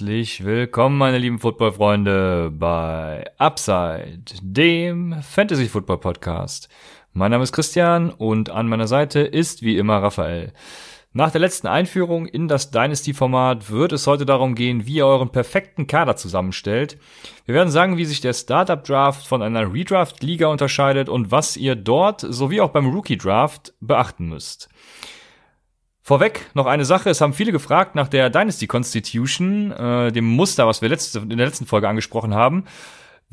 Herzlich willkommen, meine lieben Football-Freunde, bei Upside, dem Fantasy-Football-Podcast. Mein Name ist Christian und an meiner Seite ist wie immer Raphael. Nach der letzten Einführung in das Dynasty-Format wird es heute darum gehen, wie ihr euren perfekten Kader zusammenstellt. Wir werden sagen, wie sich der Startup-Draft von einer Redraft-Liga unterscheidet und was ihr dort sowie auch beim Rookie-Draft beachten müsst. Vorweg noch eine Sache, es haben viele gefragt nach der Dynasty Constitution, äh, dem Muster, was wir letzte, in der letzten Folge angesprochen haben.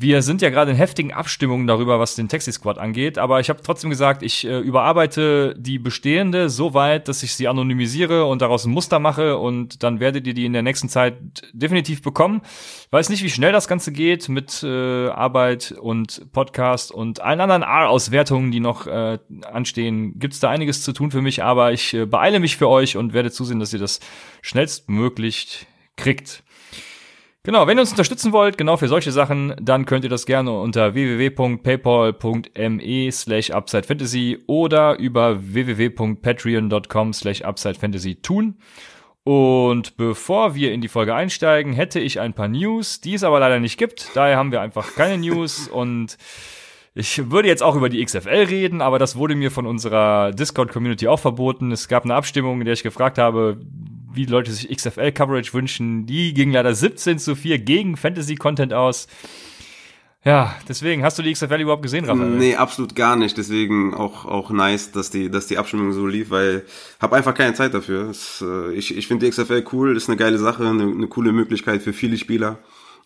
Wir sind ja gerade in heftigen Abstimmungen darüber, was den Taxi Squad angeht, aber ich habe trotzdem gesagt, ich äh, überarbeite die bestehende so weit, dass ich sie anonymisiere und daraus ein Muster mache und dann werdet ihr die in der nächsten Zeit definitiv bekommen. Weiß nicht, wie schnell das Ganze geht mit äh, Arbeit und Podcast und allen anderen A-Auswertungen, die noch äh, anstehen. Gibt es da einiges zu tun für mich, aber ich äh, beeile mich für euch und werde zusehen, dass ihr das schnellstmöglich kriegt. Genau, wenn ihr uns unterstützen wollt, genau für solche Sachen, dann könnt ihr das gerne unter www.paypal.me slash upsidefantasy oder über www.patreon.com slash upsidefantasy tun. Und bevor wir in die Folge einsteigen, hätte ich ein paar News, die es aber leider nicht gibt. Daher haben wir einfach keine News und ich würde jetzt auch über die XFL reden, aber das wurde mir von unserer Discord-Community auch verboten. Es gab eine Abstimmung, in der ich gefragt habe, wie Leute sich XFL-Coverage wünschen. Die ging leider 17 zu 4 gegen Fantasy-Content aus. Ja, deswegen, hast du die XFL überhaupt gesehen, Raphael? Nee, absolut gar nicht. Deswegen auch, auch nice, dass die, dass die Abstimmung so lief, weil habe einfach keine Zeit dafür. Es, äh, ich ich finde die XFL cool, ist eine geile Sache, eine, eine coole Möglichkeit für viele Spieler.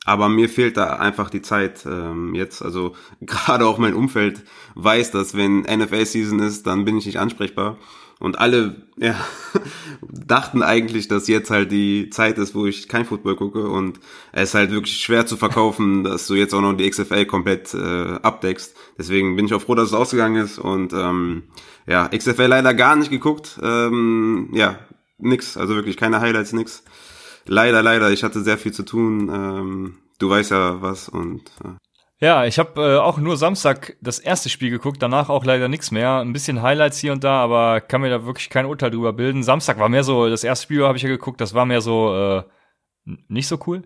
Aber mir fehlt da einfach die Zeit ähm, jetzt. Also gerade auch mein Umfeld weiß, dass wenn NFL-Season ist, dann bin ich nicht ansprechbar. Und alle ja, dachten eigentlich, dass jetzt halt die Zeit ist, wo ich kein Football gucke. Und es ist halt wirklich schwer zu verkaufen, dass du jetzt auch noch die XFL komplett äh, abdeckst. Deswegen bin ich auch froh, dass es ausgegangen ist. Und ähm, ja, XFL leider gar nicht geguckt. Ähm, ja, nix. Also wirklich keine Highlights, nix. Leider, leider. Ich hatte sehr viel zu tun. Ähm, du weißt ja was und äh, ja, ich habe äh, auch nur Samstag das erste Spiel geguckt, danach auch leider nichts mehr. Ein bisschen Highlights hier und da, aber kann mir da wirklich kein Urteil drüber bilden. Samstag war mehr so, das erste Spiel habe ich ja geguckt, das war mehr so äh, nicht so cool.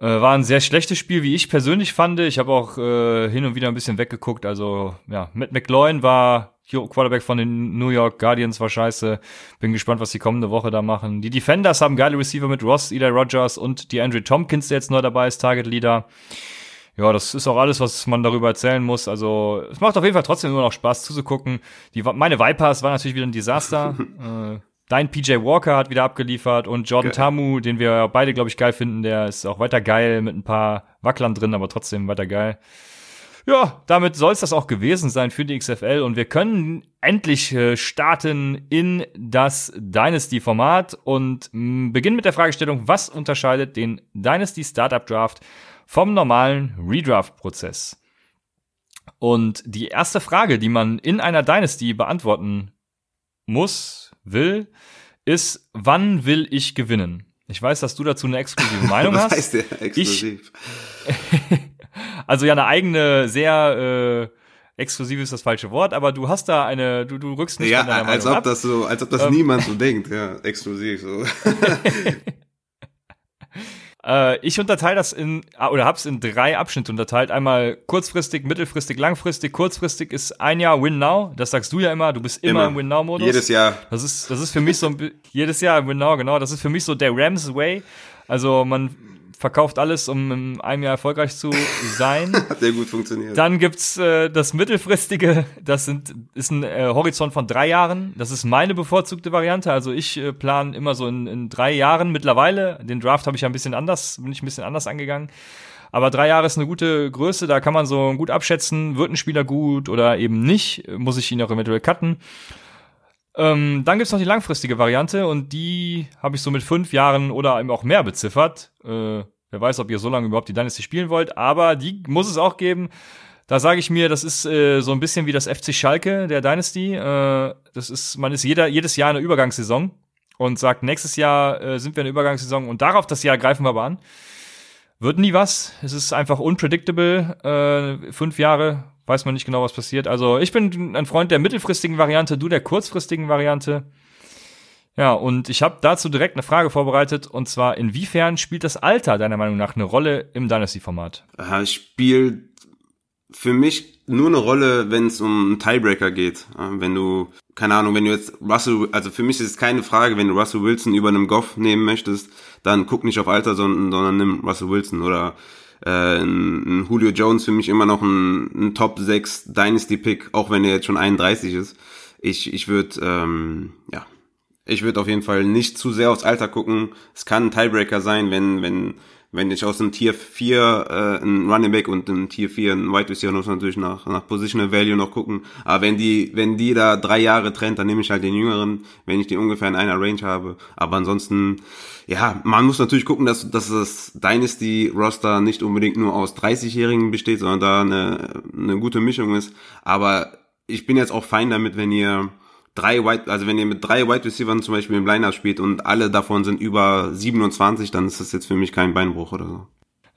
Äh, war ein sehr schlechtes Spiel, wie ich persönlich fand. Ich habe auch äh, hin und wieder ein bisschen weggeguckt. Also ja, Matt McLaurin war Quarterback von den New York Guardians war scheiße. Bin gespannt, was die kommende Woche da machen. Die Defenders haben geile Receiver mit Ross, Eli Rogers und die Andrew Tompkins, der jetzt neu dabei ist, Target Leader. Ja, das ist auch alles, was man darüber erzählen muss. Also, es macht auf jeden Fall trotzdem immer noch Spaß zuzugucken. Die, meine Vipers war natürlich wieder ein Desaster. äh, dein PJ Walker hat wieder abgeliefert und Jordan geil. Tamu, den wir beide, glaube ich, geil finden, der ist auch weiter geil mit ein paar Wacklern drin, aber trotzdem weiter geil. Ja, damit soll es das auch gewesen sein für die XFL und wir können endlich äh, starten in das Dynasty-Format und mh, beginnen mit der Fragestellung, was unterscheidet den Dynasty Startup Draft vom normalen Redraft-Prozess. Und die erste Frage, die man in einer Dynasty beantworten muss, will, ist, wann will ich gewinnen? Ich weiß, dass du dazu eine exklusive Meinung hast. Heißt der exklusiv? Ich, also ja, eine eigene, sehr äh, exklusiv ist das falsche Wort, aber du hast da eine, du, du rückst nicht ja, deiner als Meinung ob ab. das so, als ob das ähm, niemand so denkt, ja, exklusiv so. Äh, ich unterteile das in, ah, oder hab's in drei Abschnitte unterteilt. Einmal kurzfristig, mittelfristig, langfristig. Kurzfristig ist ein Jahr Win Now. Das sagst du ja immer. Du bist immer, immer. im Win Now-Modus. Jedes Jahr. Das ist, das ist für mich so ein, jedes Jahr im Win Now, genau. Das ist für mich so der Rams Way. Also man verkauft alles, um in einem Jahr erfolgreich zu sein. Hat sehr gut funktioniert. Dann gibt's äh, das mittelfristige, das sind, ist ein äh, Horizont von drei Jahren. Das ist meine bevorzugte Variante. Also ich äh, plane immer so in, in drei Jahren mittlerweile. Den Draft habe ich ja ein bisschen anders, bin ich ein bisschen anders angegangen. Aber drei Jahre ist eine gute Größe, da kann man so gut abschätzen, wird ein Spieler gut oder eben nicht, muss ich ihn auch eventuell cutten. Ähm, dann gibt's noch die langfristige Variante und die habe ich so mit fünf Jahren oder eben auch mehr beziffert. Äh, wer weiß, ob ihr so lange überhaupt die Dynasty spielen wollt, aber die muss es auch geben. Da sage ich mir, das ist äh, so ein bisschen wie das FC Schalke der Dynasty. Äh, das ist, man ist jeder, jedes Jahr eine Übergangssaison und sagt, nächstes Jahr äh, sind wir eine Übergangssaison und darauf das Jahr greifen wir aber an. Wird nie was. Es ist einfach unpredictable. Äh, fünf Jahre weiß man nicht genau, was passiert. Also ich bin ein Freund der mittelfristigen Variante, du der kurzfristigen Variante. Ja, und ich habe dazu direkt eine Frage vorbereitet, und zwar, inwiefern spielt das Alter deiner Meinung nach eine Rolle im Dynasty-Format? Es spielt für mich nur eine Rolle, wenn es um einen Tiebreaker geht. Wenn du, keine Ahnung, wenn du jetzt Russell, also für mich ist es keine Frage, wenn du Russell Wilson über einem Goff nehmen möchtest, dann guck nicht auf Alter, sondern, sondern nimm Russell Wilson oder äh, ein, Julio Jones für mich immer noch ein, ein Top 6 Dynasty Pick, auch wenn er jetzt schon 31 ist. Ich, ich würde, ähm, ja, ich würde auf jeden Fall nicht zu sehr aufs Alter gucken. Es kann ein Tiebreaker sein, wenn, wenn, wenn ich aus einem Tier 4 äh, ein Running Back und einem Tier 4 ein Wide Receiver muss natürlich nach, nach Positional Value noch gucken. Aber wenn die, wenn die da drei Jahre trennt, dann nehme ich halt den jüngeren, wenn ich die ungefähr in einer Range habe. Aber ansonsten, ja, man muss natürlich gucken, dass, dass das Dynasty-Roster nicht unbedingt nur aus 30-Jährigen besteht, sondern da eine, eine gute Mischung ist. Aber ich bin jetzt auch fein damit, wenn ihr drei White, also wenn ihr mit drei Wide Receivers zum Beispiel im Lineup spielt und alle davon sind über 27, dann ist das jetzt für mich kein Beinbruch oder so.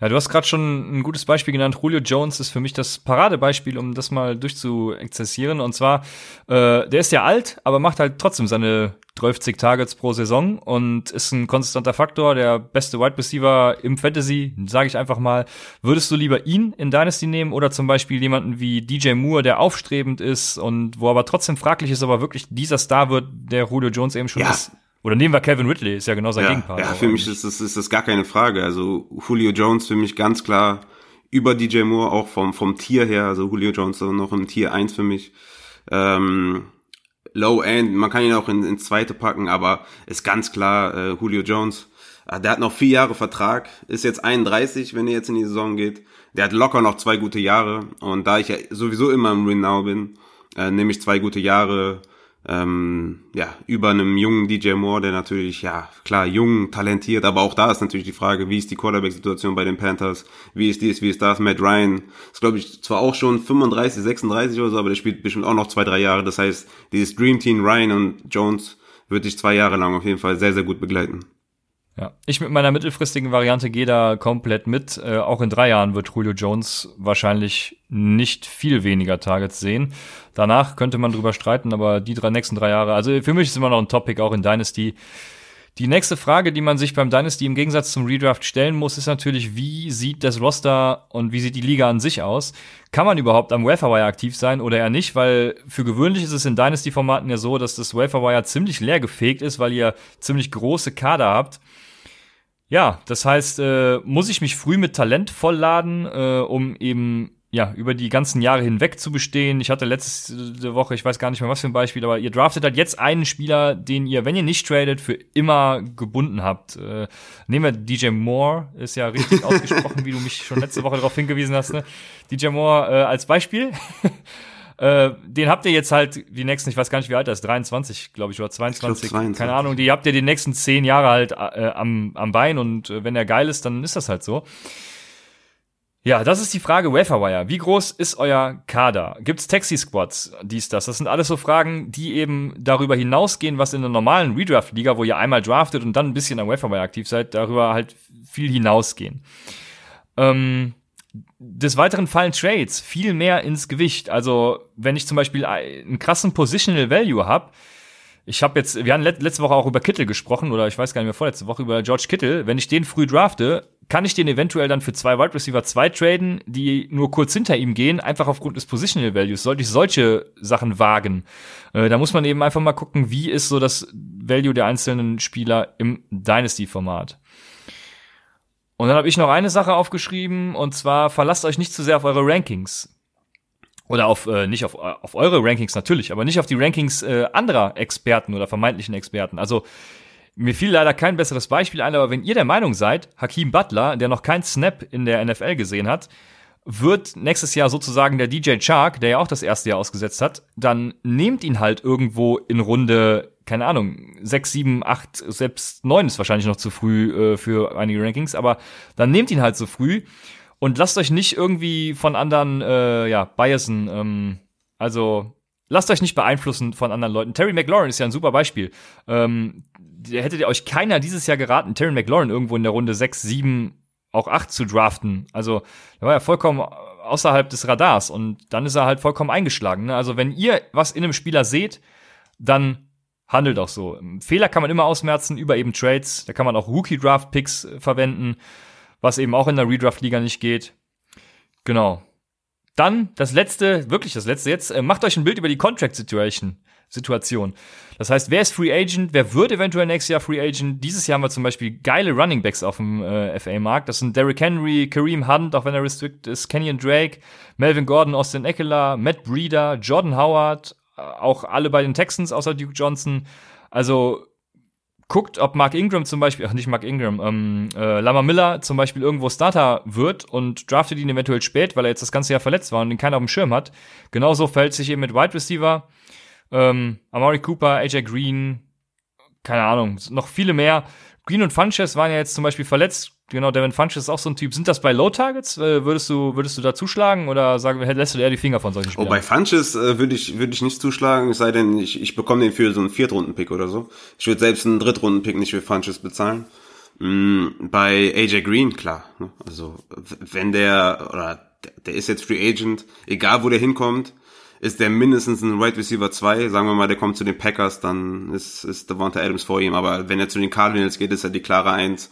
Ja, du hast gerade schon ein gutes Beispiel genannt. Julio Jones ist für mich das Paradebeispiel, um das mal durchzuexzessieren. Und zwar, äh, der ist ja alt, aber macht halt trotzdem seine 12 Targets pro Saison und ist ein konstanter Faktor, der beste Wide Receiver im Fantasy, sage ich einfach mal. Würdest du lieber ihn in Dynasty nehmen oder zum Beispiel jemanden wie DJ Moore, der aufstrebend ist und wo aber trotzdem fraglich ist, aber wirklich dieser Star wird, der Julio Jones eben schon ja. ist? Oder nehmen wir Kevin Ridley, ist ja genau sein ja, Gegenpart. Ja, für mich ist das, ist das gar keine Frage. Also Julio Jones für mich ganz klar über DJ Moore, auch vom, vom Tier her. Also Julio Jones noch im Tier 1 für mich. Ähm, Low End, man kann ihn auch in, ins zweite packen, aber ist ganz klar äh, Julio Jones. Äh, der hat noch vier Jahre Vertrag, ist jetzt 31, wenn er jetzt in die Saison geht. Der hat locker noch zwei gute Jahre und da ich ja sowieso immer im Win Now bin, äh, nehme ich zwei gute Jahre ähm, ja, über einem jungen DJ Moore, der natürlich, ja, klar, jung, talentiert, aber auch da ist natürlich die Frage, wie ist die Quarterback-Situation bei den Panthers, wie ist dies, wie ist das, Matt Ryan, ist glaube ich zwar auch schon 35, 36 oder so, aber der spielt bestimmt auch noch zwei, drei Jahre, das heißt, dieses Dream Team Ryan und Jones wird dich zwei Jahre lang auf jeden Fall sehr, sehr gut begleiten. Ja, ich mit meiner mittelfristigen Variante gehe da komplett mit. Äh, auch in drei Jahren wird Julio Jones wahrscheinlich nicht viel weniger Targets sehen. Danach könnte man drüber streiten, aber die drei nächsten drei Jahre, also für mich ist immer noch ein Topic auch in Dynasty. Die nächste Frage, die man sich beim Dynasty im Gegensatz zum Redraft stellen muss, ist natürlich, wie sieht das Roster und wie sieht die Liga an sich aus? Kann man überhaupt am Waferwire aktiv sein oder eher nicht? Weil für gewöhnlich ist es in Dynasty-Formaten ja so, dass das Waferwire ziemlich leer gefegt ist, weil ihr ziemlich große Kader habt. Ja, das heißt, äh, muss ich mich früh mit Talent vollladen, äh, um eben ja, über die ganzen Jahre hinweg zu bestehen. Ich hatte letzte Woche, ich weiß gar nicht mehr was für ein Beispiel, aber ihr draftet halt jetzt einen Spieler, den ihr, wenn ihr nicht tradet, für immer gebunden habt. Äh, nehmen wir DJ Moore, ist ja richtig ausgesprochen, wie du mich schon letzte Woche darauf hingewiesen hast. Ne? DJ Moore äh, als Beispiel. Äh, den habt ihr jetzt halt die nächsten, ich weiß gar nicht, wie alt er ist, 23, glaube ich, oder 22, ich 22, keine Ahnung, die habt ihr die nächsten zehn Jahre halt äh, am, am Bein und äh, wenn er geil ist, dann ist das halt so. Ja, das ist die Frage Waferwire. Wie groß ist euer Kader? Gibt's Taxi-Squads, dies, das? Das sind alles so Fragen, die eben darüber hinausgehen, was in der normalen Redraft-Liga, wo ihr einmal draftet und dann ein bisschen am Waferwire aktiv seid, darüber halt viel hinausgehen. Ähm, des Weiteren fallen Trades viel mehr ins Gewicht. Also, wenn ich zum Beispiel einen krassen Positional Value habe, ich habe jetzt, wir haben letzte Woche auch über Kittel gesprochen, oder ich weiß gar nicht mehr, vorletzte Woche über George Kittel. Wenn ich den früh drafte, kann ich den eventuell dann für zwei Wide Receiver 2 traden, die nur kurz hinter ihm gehen, einfach aufgrund des Positional Values. Sollte ich solche Sachen wagen? Äh, da muss man eben einfach mal gucken, wie ist so das Value der einzelnen Spieler im Dynasty-Format. Und dann habe ich noch eine Sache aufgeschrieben, und zwar verlasst euch nicht zu sehr auf eure Rankings. Oder auf, äh, nicht auf, auf eure Rankings natürlich, aber nicht auf die Rankings äh, anderer Experten oder vermeintlichen Experten. Also mir fiel leider kein besseres Beispiel ein, aber wenn ihr der Meinung seid, Hakim Butler, der noch keinen Snap in der NFL gesehen hat, wird nächstes Jahr sozusagen der DJ Chark, der ja auch das erste Jahr ausgesetzt hat, dann nehmt ihn halt irgendwo in Runde, keine Ahnung, sechs, sieben, acht, selbst neun ist wahrscheinlich noch zu früh äh, für einige Rankings, aber dann nehmt ihn halt so früh und lasst euch nicht irgendwie von anderen, äh, ja, biasen. Ähm, also lasst euch nicht beeinflussen von anderen Leuten. Terry McLaurin ist ja ein super Beispiel. Ähm, hättet ihr euch keiner dieses Jahr geraten, Terry McLaurin irgendwo in der Runde 6, 7, auch 8 zu draften. Also, er war ja vollkommen außerhalb des Radars und dann ist er halt vollkommen eingeschlagen. Ne? Also, wenn ihr was in einem Spieler seht, dann handelt auch so. Fehler kann man immer ausmerzen über eben Trades. Da kann man auch Rookie-Draft-Picks äh, verwenden, was eben auch in der Redraft-Liga nicht geht. Genau. Dann das letzte, wirklich das letzte jetzt, äh, macht euch ein Bild über die Contract-Situation. Situation. Das heißt, wer ist Free Agent? Wer wird eventuell nächstes Jahr Free Agent? Dieses Jahr haben wir zum Beispiel geile Running Backs auf dem äh, FA-Markt. Das sind Derrick Henry, Kareem Hunt, auch wenn er restricted ist, Kenyon Drake, Melvin Gordon, Austin Eckler, Matt Breeder, Jordan Howard, auch alle bei den Texans außer Duke Johnson. Also guckt, ob Mark Ingram zum Beispiel, ach nicht Mark Ingram, ähm, äh, Lama Miller zum Beispiel irgendwo Starter wird und draftet ihn eventuell spät, weil er jetzt das ganze Jahr verletzt war und den keiner auf dem Schirm hat. Genauso fällt sich eben mit Wide Receiver. Ähm, Amari Cooper, AJ Green, keine Ahnung, noch viele mehr. Green und Funches waren ja jetzt zum Beispiel verletzt. Genau, Devin Funches ist auch so ein Typ. Sind das bei Low Targets? Äh, würdest du, würdest du da zuschlagen oder sagen, lässt du eher die Finger von solchen Spielern? Oh, bei Funches äh, würde ich, würde ich nicht zuschlagen, es sei denn, ich, ich bekomme den für so einen Viertrunden-Pick oder so. Ich würde selbst einen Drittrunden-Pick nicht für Funches bezahlen. Mm, bei AJ Green, klar. Ne? Also, wenn der, oder der ist jetzt Free Agent, egal wo der hinkommt, ist der mindestens ein Right Receiver 2. Sagen wir mal, der kommt zu den Packers, dann ist, ist Devonta Adams vor ihm. Aber wenn er zu den Cardinals geht, ist er die klare 1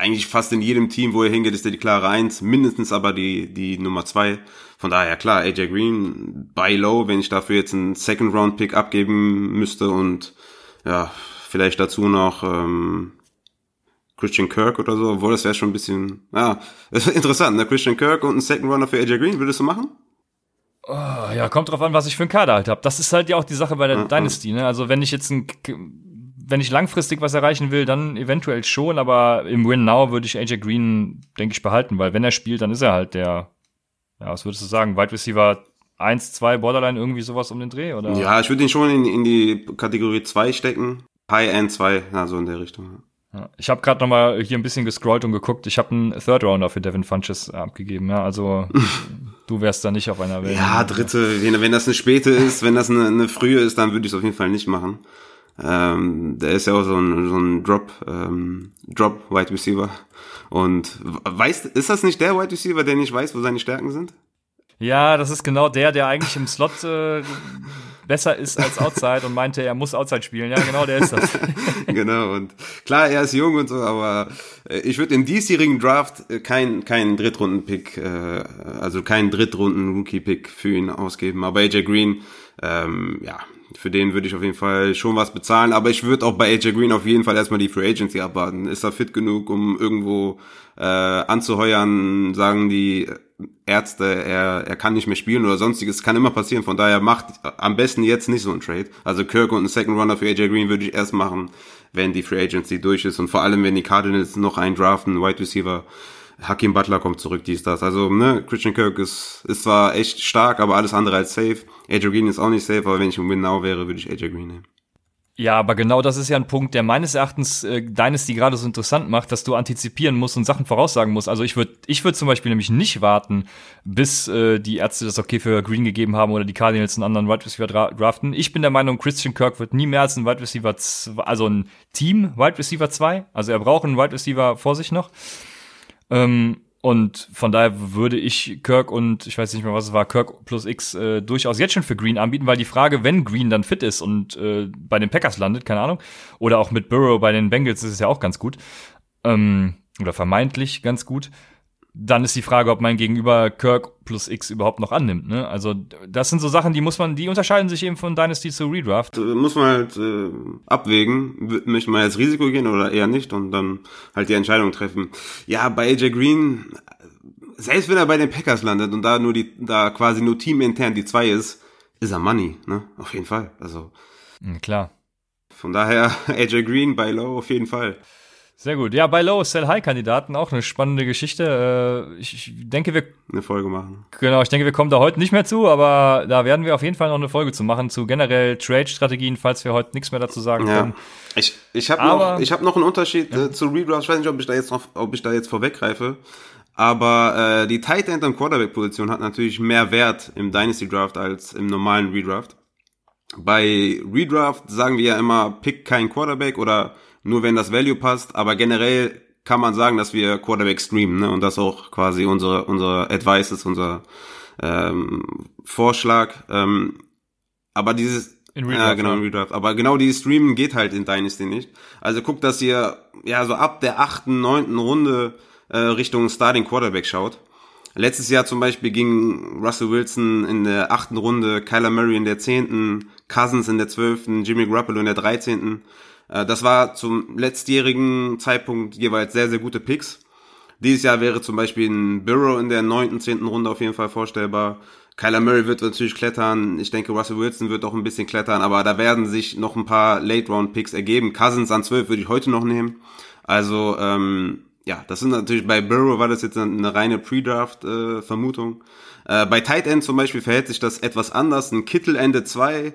eigentlich fast in jedem Team, wo er hingeht, ist er die klare Eins, mindestens aber die, die Nummer zwei. Von daher, klar, AJ Green, buy low, wenn ich dafür jetzt einen Second-Round-Pick abgeben müsste und ja, vielleicht dazu noch ähm, Christian Kirk oder so, obwohl das wäre schon ein bisschen, ja, interessant, ne? Christian Kirk und ein Second Runner für AJ Green, würdest du machen? Oh, ja, kommt drauf an, was ich für einen Kader halt habe. Das ist halt ja auch die Sache bei der ja, Dynasty, ne? Also wenn ich jetzt ein wenn ich langfristig was erreichen will, dann eventuell schon, aber im Win Now würde ich AJ Green, denke ich, behalten, weil wenn er spielt, dann ist er halt der, ja, was würdest du sagen, Wide Receiver 1, 2, Borderline, irgendwie sowas um den Dreh, oder? Ja, ich würde ihn schon in, in die Kategorie 2 stecken. High-End 2, also in der Richtung. Ja. Ich habe gerade noch mal hier ein bisschen gescrollt und geguckt. Ich habe einen Third Rounder für Devin Funches abgegeben. Ja, also du wärst da nicht auf einer Welt. Ja, dritte. Wenn, wenn das eine späte ist, wenn das eine, eine frühe ist, dann würde ich es auf jeden Fall nicht machen. Ähm, der ist ja auch so ein, so ein Drop, ähm, Drop Wide Receiver. Und weißt, ist das nicht der Wide Receiver, der nicht weiß, wo seine Stärken sind? Ja, das ist genau der, der eigentlich im Slot äh, besser ist als Outside und meinte, er muss Outside spielen. Ja, genau, der ist das. genau, und klar, er ist jung und so, aber äh, ich würde im diesjährigen Draft äh, keinen kein Drittrunden-Pick, äh, also keinen Drittrunden-Rookie-Pick für ihn ausgeben. Aber AJ Green, ähm, ja, für den würde ich auf jeden Fall schon was bezahlen, aber ich würde auch bei AJ Green auf jeden Fall erstmal die Free Agency abwarten. Ist er fit genug, um irgendwo äh, anzuheuern, sagen die Ärzte, er, er kann nicht mehr spielen oder sonstiges, kann immer passieren. Von daher macht am besten jetzt nicht so ein Trade. Also Kirk und ein Second Runner für AJ Green würde ich erst machen, wenn die Free Agency durch ist und vor allem, wenn die Cardinals noch einen draften, Wide Receiver Hakim Butler kommt zurück, dies, das. Also, ne, Christian Kirk ist, ist zwar echt stark, aber alles andere als safe. AJ Green ist auch nicht safe, aber wenn ich im Win Now wäre, würde ich AJ Green nehmen. Ja, aber genau das ist ja ein Punkt, der meines Erachtens äh, Dynasty gerade so interessant macht, dass du antizipieren musst und Sachen voraussagen musst. Also ich würde ich würd zum Beispiel nämlich nicht warten, bis äh, die Ärzte das okay für Green gegeben haben oder die Cardinals einen anderen Wide Receiver dra draften. Ich bin der Meinung, Christian Kirk wird nie mehr als ein Wide Receiver, also ein Team Wide Receiver 2. Also er braucht einen Wide Receiver vor sich noch. Ähm, und von daher würde ich Kirk und ich weiß nicht mehr, was es war, Kirk plus X äh, durchaus jetzt schon für Green anbieten, weil die Frage, wenn Green dann fit ist und äh, bei den Packers landet, keine Ahnung, oder auch mit Burrow bei den Bengals ist es ja auch ganz gut, ähm, oder vermeintlich ganz gut, dann ist die Frage, ob mein Gegenüber Kirk plus X überhaupt noch annimmt. Ne? Also das sind so Sachen, die muss man, die unterscheiden sich eben von Dynasty zu Redraft. Muss man halt äh, abwägen, möchte man jetzt Risiko gehen oder eher nicht und dann halt die Entscheidung treffen. Ja, bei AJ Green, selbst wenn er bei den Packers landet und da nur die, da quasi nur teamintern die zwei ist, ist er Money, ne? Auf jeden Fall. Also. Mhm, klar. Von daher AJ Green bei Low auf jeden Fall. Sehr gut. Ja, bei Low Sell High Kandidaten auch eine spannende Geschichte. Äh, ich denke, wir eine Folge machen. Genau, ich denke, wir kommen da heute nicht mehr zu, aber da werden wir auf jeden Fall noch eine Folge zu machen zu generell Trade Strategien, falls wir heute nichts mehr dazu sagen ja. können. Ich ich habe noch ich habe noch einen Unterschied ja. äh, zu Redraft. Ich weiß nicht, ob ich da jetzt noch, ob ich da jetzt vorweggreife. Aber äh, die Tight End und Quarterback Position hat natürlich mehr Wert im Dynasty Draft als im normalen Redraft. Bei Redraft sagen wir ja immer, pick kein Quarterback oder nur wenn das Value passt, aber generell kann man sagen, dass wir Quarterback streamen, ne? Und das auch quasi unsere, unsere Advice ist, unser ähm, Vorschlag. Ähm, aber dieses In Redraft. Ja, genau, in Redraft. Aber genau die Streamen geht halt in Dynasty nicht. Also guckt, dass ihr ja so ab der achten, neunten Runde äh, Richtung Starting Quarterback schaut. Letztes Jahr zum Beispiel ging Russell Wilson in der achten Runde, Kyler Murray in der zehnten, Cousins in der zwölften, Jimmy Garoppolo in der dreizehnten. Äh, das war zum letztjährigen Zeitpunkt jeweils sehr, sehr gute Picks. Dieses Jahr wäre zum Beispiel ein Burrow in der neunten, zehnten Runde auf jeden Fall vorstellbar. Kyler Murray wird natürlich klettern. Ich denke, Russell Wilson wird auch ein bisschen klettern, aber da werden sich noch ein paar Late-Round-Picks ergeben. Cousins an 12 würde ich heute noch nehmen. Also, ähm, ja, das sind natürlich, bei Burrow war das jetzt eine reine Pre-Draft-Vermutung. Äh, bei Tight End zum Beispiel verhält sich das etwas anders. Ein Kittel Ende 2,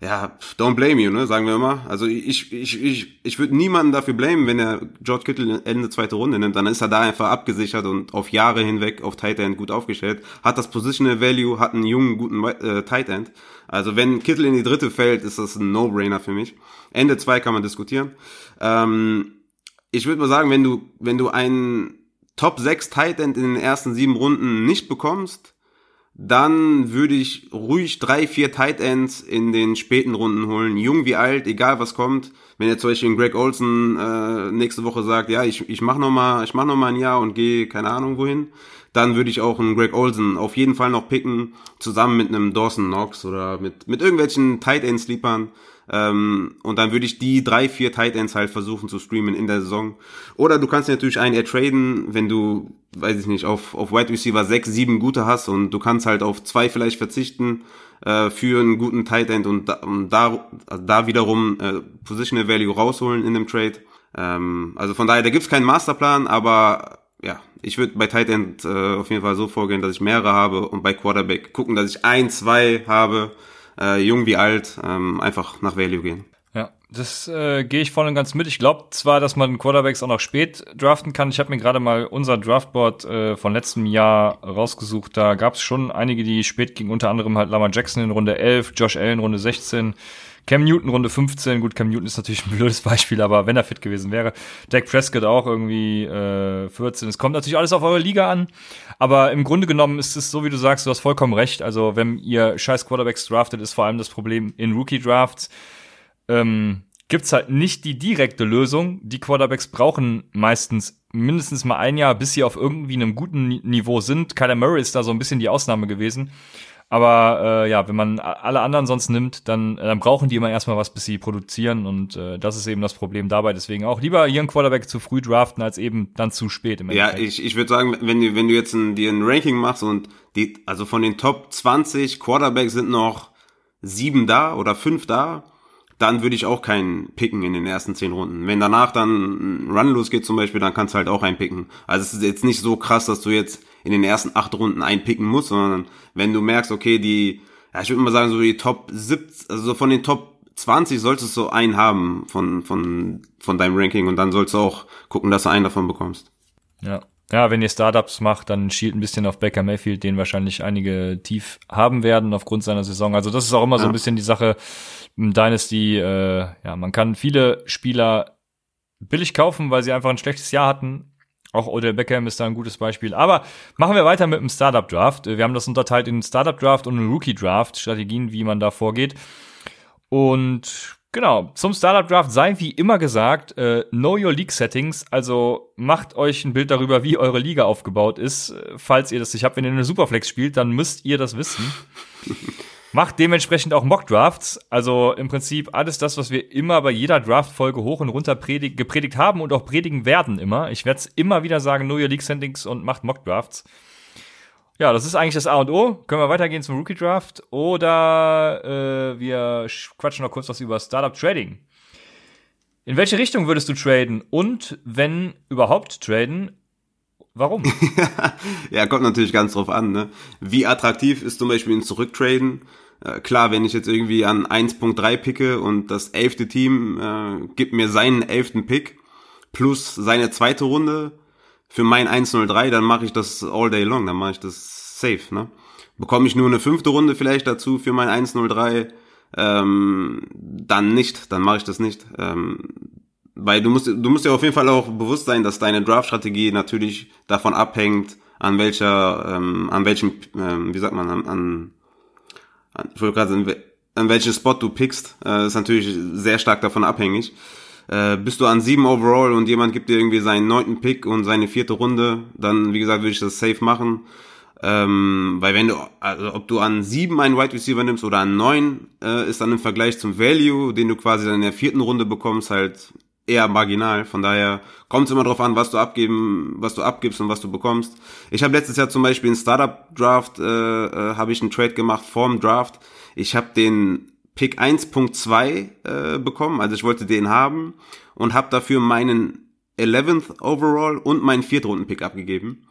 ja, don't blame you, ne, sagen wir immer. Also ich, ich, ich, ich würde niemanden dafür blamen, wenn er George Kittle Ende zweite Runde nimmt. Dann ist er da einfach abgesichert und auf Jahre hinweg auf Tight End gut aufgestellt. Hat das Positional Value, hat einen jungen, guten äh, Tight End. Also wenn Kittle in die dritte fällt, ist das ein No-Brainer für mich. Ende zwei kann man diskutieren. Ähm, ich würde mal sagen, wenn du, wenn du einen Top 6 Tight End in den ersten sieben Runden nicht bekommst, dann würde ich ruhig drei, vier Tight Ends in den späten Runden holen. Jung wie alt, egal was kommt. Wenn jetzt zum Beispiel Greg Olson äh, nächste Woche sagt, ja, ich, ich mach noch mal, ich mach noch ein Jahr und gehe keine Ahnung wohin, dann würde ich auch einen Greg Olson auf jeden Fall noch picken, zusammen mit einem Dawson Knox oder mit, mit irgendwelchen Tight End Sleepern. Ähm, und dann würde ich die drei, vier Tight Ends halt versuchen zu streamen in der Saison. Oder du kannst natürlich einen ertraden, wenn du, weiß ich nicht, auf, auf Wide Receiver sechs, sieben gute hast und du kannst halt auf zwei vielleicht verzichten äh, für einen guten Tight End und da, und da, also da wiederum äh, Positional Value rausholen in dem Trade. Ähm, also von daher, da gibt's keinen Masterplan, aber ja, ich würde bei Tight End äh, auf jeden Fall so vorgehen, dass ich mehrere habe und bei Quarterback gucken, dass ich ein, zwei habe, äh, jung wie alt, ähm, einfach nach Value gehen. Ja, das äh, gehe ich voll und ganz mit. Ich glaube zwar, dass man Quarterbacks auch noch spät draften kann. Ich habe mir gerade mal unser Draftboard äh, von letztem Jahr rausgesucht. Da gab es schon einige, die spät gingen, unter anderem halt Lamar Jackson in Runde 11, Josh Allen Runde 16, Cam Newton Runde 15, gut, Cam Newton ist natürlich ein blödes Beispiel, aber wenn er fit gewesen wäre. Dak Prescott auch irgendwie äh, 14. Es kommt natürlich alles auf eure Liga an, aber im Grunde genommen ist es so, wie du sagst, du hast vollkommen recht. Also wenn ihr scheiß Quarterbacks draftet, ist vor allem das Problem in Rookie-Drafts. Ähm, gibt's halt nicht die direkte Lösung. Die Quarterbacks brauchen meistens mindestens mal ein Jahr, bis sie auf irgendwie einem guten Niveau sind. Kyler Murray ist da so ein bisschen die Ausnahme gewesen. Aber äh, ja, wenn man alle anderen sonst nimmt, dann, äh, dann brauchen die immer erstmal was, bis sie produzieren. Und äh, das ist eben das Problem dabei. Deswegen auch lieber ihren Quarterback zu früh draften, als eben dann zu spät im Endeffekt. Ja, ich, ich würde sagen, wenn du, wenn du jetzt ein, dir ein Ranking machst und die, also von den Top 20 Quarterbacks sind noch sieben da oder fünf da, dann würde ich auch keinen picken in den ersten zehn Runden. Wenn danach dann ein Run losgeht zum Beispiel, dann kannst du halt auch einen picken. Also es ist jetzt nicht so krass, dass du jetzt in den ersten acht Runden einpicken musst, sondern wenn du merkst, okay, die, ja, ich würde mal sagen, so die Top 70, also von den Top 20 solltest du einen haben von, von, von deinem Ranking und dann sollst du auch gucken, dass du einen davon bekommst. Ja. Ja, wenn ihr Startups macht, dann schielt ein bisschen auf Baker Mayfield, den wahrscheinlich einige tief haben werden aufgrund seiner Saison. Also das ist auch immer ja. so ein bisschen die Sache im Dynasty. Äh, ja, man kann viele Spieler billig kaufen, weil sie einfach ein schlechtes Jahr hatten. Auch Odell Beckham ist da ein gutes Beispiel. Aber machen wir weiter mit dem Startup Draft. Wir haben das unterteilt in Startup Draft und Rookie Draft, Strategien, wie man da vorgeht. Und genau, zum Startup Draft sei wie immer gesagt, äh, know your League Settings. Also macht euch ein Bild darüber, wie eure Liga aufgebaut ist. Falls ihr das nicht habt, wenn ihr eine Superflex spielt, dann müsst ihr das wissen. Macht dementsprechend auch Mock-Drafts. Also im Prinzip alles das, was wir immer bei jeder Draft-Folge hoch und runter predig gepredigt haben und auch predigen werden immer. Ich werde es immer wieder sagen, know your League Sendings und macht Mock-Drafts. Ja, das ist eigentlich das A und O. Können wir weitergehen zum Rookie Draft oder äh, wir quatschen noch kurz was über Startup Trading. In welche Richtung würdest du traden und wenn überhaupt traden, warum? ja, kommt natürlich ganz drauf an. Ne? Wie attraktiv ist zum Beispiel ein Zurücktraden? Äh, klar, wenn ich jetzt irgendwie an 1.3 picke und das elfte Team äh, gibt mir seinen elften Pick plus seine zweite Runde für mein 103, dann mache ich das all day long, dann mache ich das safe. Ne? Bekomme ich nur eine fünfte Runde vielleicht dazu für mein 103, ähm, dann nicht, dann mache ich das nicht. Ähm, weil du musst, du musst ja auf jeden Fall auch bewusst sein, dass deine Draft-Strategie natürlich davon abhängt, an welcher, ähm, an welchem, ähm, wie sagt man, an, an ich wollte gerade sagen, an welchen Spot du pickst, äh, ist natürlich sehr stark davon abhängig. Äh, bist du an sieben overall und jemand gibt dir irgendwie seinen neunten Pick und seine vierte Runde, dann, wie gesagt, würde ich das safe machen. Ähm, weil wenn du, also ob du an sieben einen Wide Receiver nimmst oder an neun, äh, ist dann im Vergleich zum Value, den du quasi dann in der vierten Runde bekommst, halt eher marginal. Von daher kommt es immer darauf an, was du abgeben, was du abgibst und was du bekommst. Ich habe letztes Jahr zum Beispiel einen Startup Draft, äh, äh, habe ich einen Trade gemacht vorm Draft. Ich habe den Pick 1.2 äh, bekommen, also ich wollte den haben und habe dafür meinen 11th Overall und meinen Viertrunden-Pick abgegeben.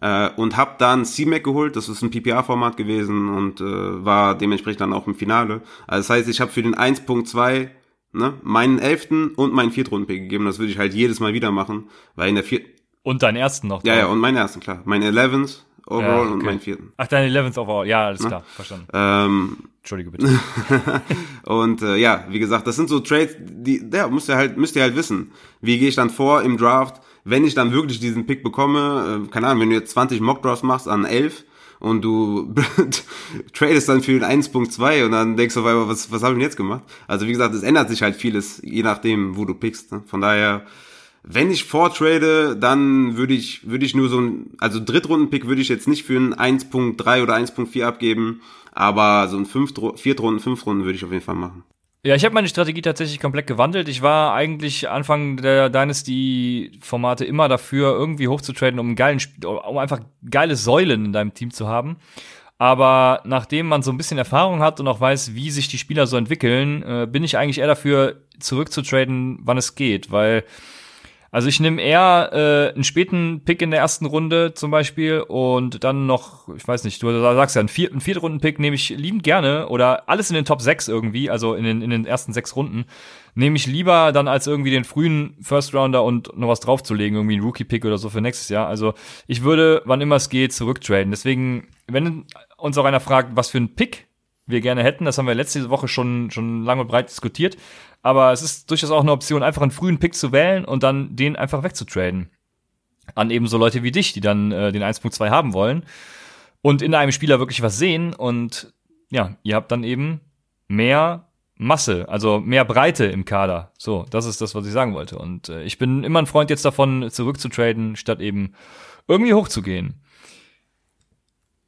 Äh, und habe dann C-Mac geholt, das ist ein PPA-Format gewesen und äh, war dementsprechend dann auch im Finale. Also das heißt, ich habe für den 1.2 ne, meinen elften und meinen Viertrunden-Pick gegeben. Das würde ich halt jedes Mal wieder machen, weil in der vierten... Und deinen ersten noch. Ja, ja, und meinen ersten, klar. Mein 11th Overall ja, okay. und meinen vierten. Ach, dein 11th Overall, ja, alles ne? klar, verstanden. Ähm, Entschuldige bitte. und äh, ja, wie gesagt, das sind so Trades, die, ja, müsst ihr halt, müsst ihr halt wissen. Wie gehe ich dann vor im Draft, wenn ich dann wirklich diesen Pick bekomme, äh, keine Ahnung, wenn du jetzt 20 Mock Drafts machst an 11 und du tradest dann für den 1.2 und dann denkst du auf einmal, was, was habe ich denn jetzt gemacht? Also wie gesagt, es ändert sich halt vieles, je nachdem, wo du pickst. Ne? Von daher, wenn ich vortrade, dann würde ich, würde ich nur so ein, also Drittrunden-Pick würde ich jetzt nicht für einen 1.3 oder 1.4 abgeben, aber so ein Viertrunden, Fünftrunden würde ich auf jeden Fall machen. Ja, ich habe meine Strategie tatsächlich komplett gewandelt. Ich war eigentlich Anfang der Dynasty-Formate immer dafür, irgendwie hochzutraden, um, geilen, um einfach geile Säulen in deinem Team zu haben. Aber nachdem man so ein bisschen Erfahrung hat und auch weiß, wie sich die Spieler so entwickeln, äh, bin ich eigentlich eher dafür, zurückzutraden, wann es geht, weil also ich nehme eher äh, einen späten Pick in der ersten Runde zum Beispiel und dann noch, ich weiß nicht, du sagst ja, einen, vier, einen vierten Runden-Pick nehme ich liebend gerne oder alles in den Top 6 irgendwie, also in den, in den ersten sechs Runden, nehme ich lieber dann als irgendwie den frühen First Rounder und noch was draufzulegen, irgendwie einen Rookie-Pick oder so für nächstes Jahr. Also ich würde, wann immer es geht, zurücktraden. Deswegen, wenn uns auch einer fragt, was für einen Pick wir gerne hätten, das haben wir letzte Woche schon, schon lang und breit diskutiert, aber es ist durchaus auch eine Option, einfach einen frühen Pick zu wählen und dann den einfach wegzutraden. An eben so Leute wie dich, die dann äh, den 1.2 haben wollen und in einem Spieler wirklich was sehen und ja, ihr habt dann eben mehr Masse, also mehr Breite im Kader. So, das ist das, was ich sagen wollte. Und äh, ich bin immer ein Freund jetzt davon, zurückzutraden, statt eben irgendwie hochzugehen.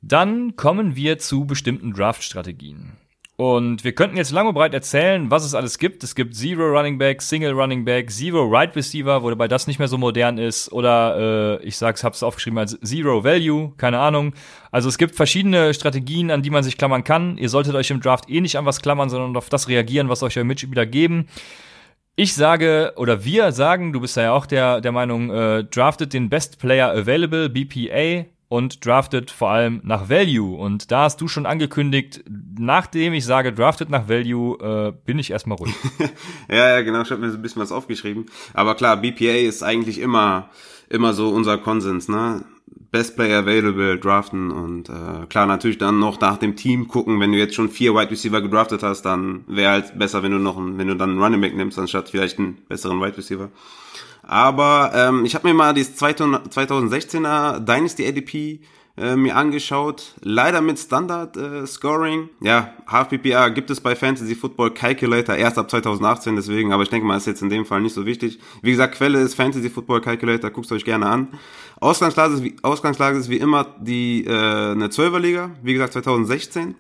Dann kommen wir zu bestimmten Draft-Strategien. Und wir könnten jetzt lang und breit erzählen, was es alles gibt. Es gibt Zero Running Back, Single Running Back, Zero Right Receiver, wobei das nicht mehr so modern ist. Oder äh, ich sag's, hab's aufgeschrieben als Zero Value, keine Ahnung. Also es gibt verschiedene Strategien, an die man sich klammern kann. Ihr solltet euch im Draft eh nicht an was klammern, sondern auf das reagieren, was euch eure Mitspieler geben. Ich sage, oder wir sagen, du bist ja auch der, der Meinung, äh, draftet den Best Player Available, BPA, und draftet vor allem nach Value. Und da hast du schon angekündigt, nachdem ich sage, draftet nach Value, äh, bin ich erstmal ruhig. ja, ja, genau, ich habe mir so ein bisschen was aufgeschrieben. Aber klar, BPA ist eigentlich immer, immer so unser Konsens, ne? Best Player Available draften und äh, klar natürlich dann noch nach dem Team gucken, wenn du jetzt schon vier Wide Receiver gedraftet hast, dann wäre halt besser, wenn du noch einen, wenn du dann einen Running Back nimmst, anstatt vielleicht einen besseren Wide Receiver. Aber ähm, ich habe mir mal das 2016er Dynasty ADP äh, mir angeschaut. Leider mit Standard äh, Scoring. Ja, Half PPA gibt es bei Fantasy Football Calculator erst ab 2018, deswegen, aber ich denke mal, ist jetzt in dem Fall nicht so wichtig. Wie gesagt, Quelle ist Fantasy Football Calculator, guckt euch gerne an. Ausgangslage ist wie, Ausgangslage ist wie immer die äh, eine 12er Liga, wie gesagt 2016.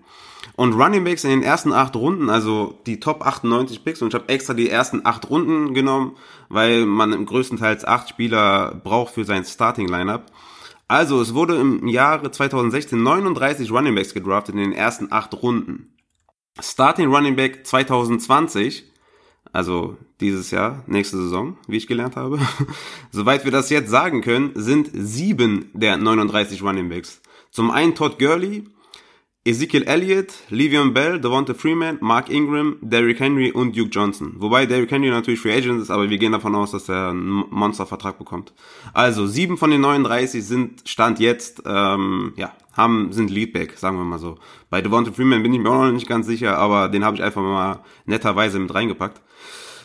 Und Running Backs in den ersten acht Runden, also die Top 98 Picks, und ich habe extra die ersten acht Runden genommen, weil man im größtenteils acht Spieler braucht für sein Starting Lineup. Also es wurde im Jahre 2016 39 Running Backs gedraftet in den ersten acht Runden. Starting Running Back 2020, also dieses Jahr, nächste Saison, wie ich gelernt habe, soweit wir das jetzt sagen können, sind sieben der 39 Running Backs. Zum einen Todd Gurley, Ezekiel Elliott, Le'Veon Bell, Devonta Freeman, Mark Ingram, Derrick Henry und Duke Johnson. Wobei Derrick Henry natürlich Free Agent ist, aber wir gehen davon aus, dass er einen Monstervertrag bekommt. Also sieben von den 39 sind Stand jetzt, ähm, ja, haben sind Leadback, sagen wir mal so. Bei Devonta Freeman bin ich mir auch noch nicht ganz sicher, aber den habe ich einfach mal netterweise mit reingepackt.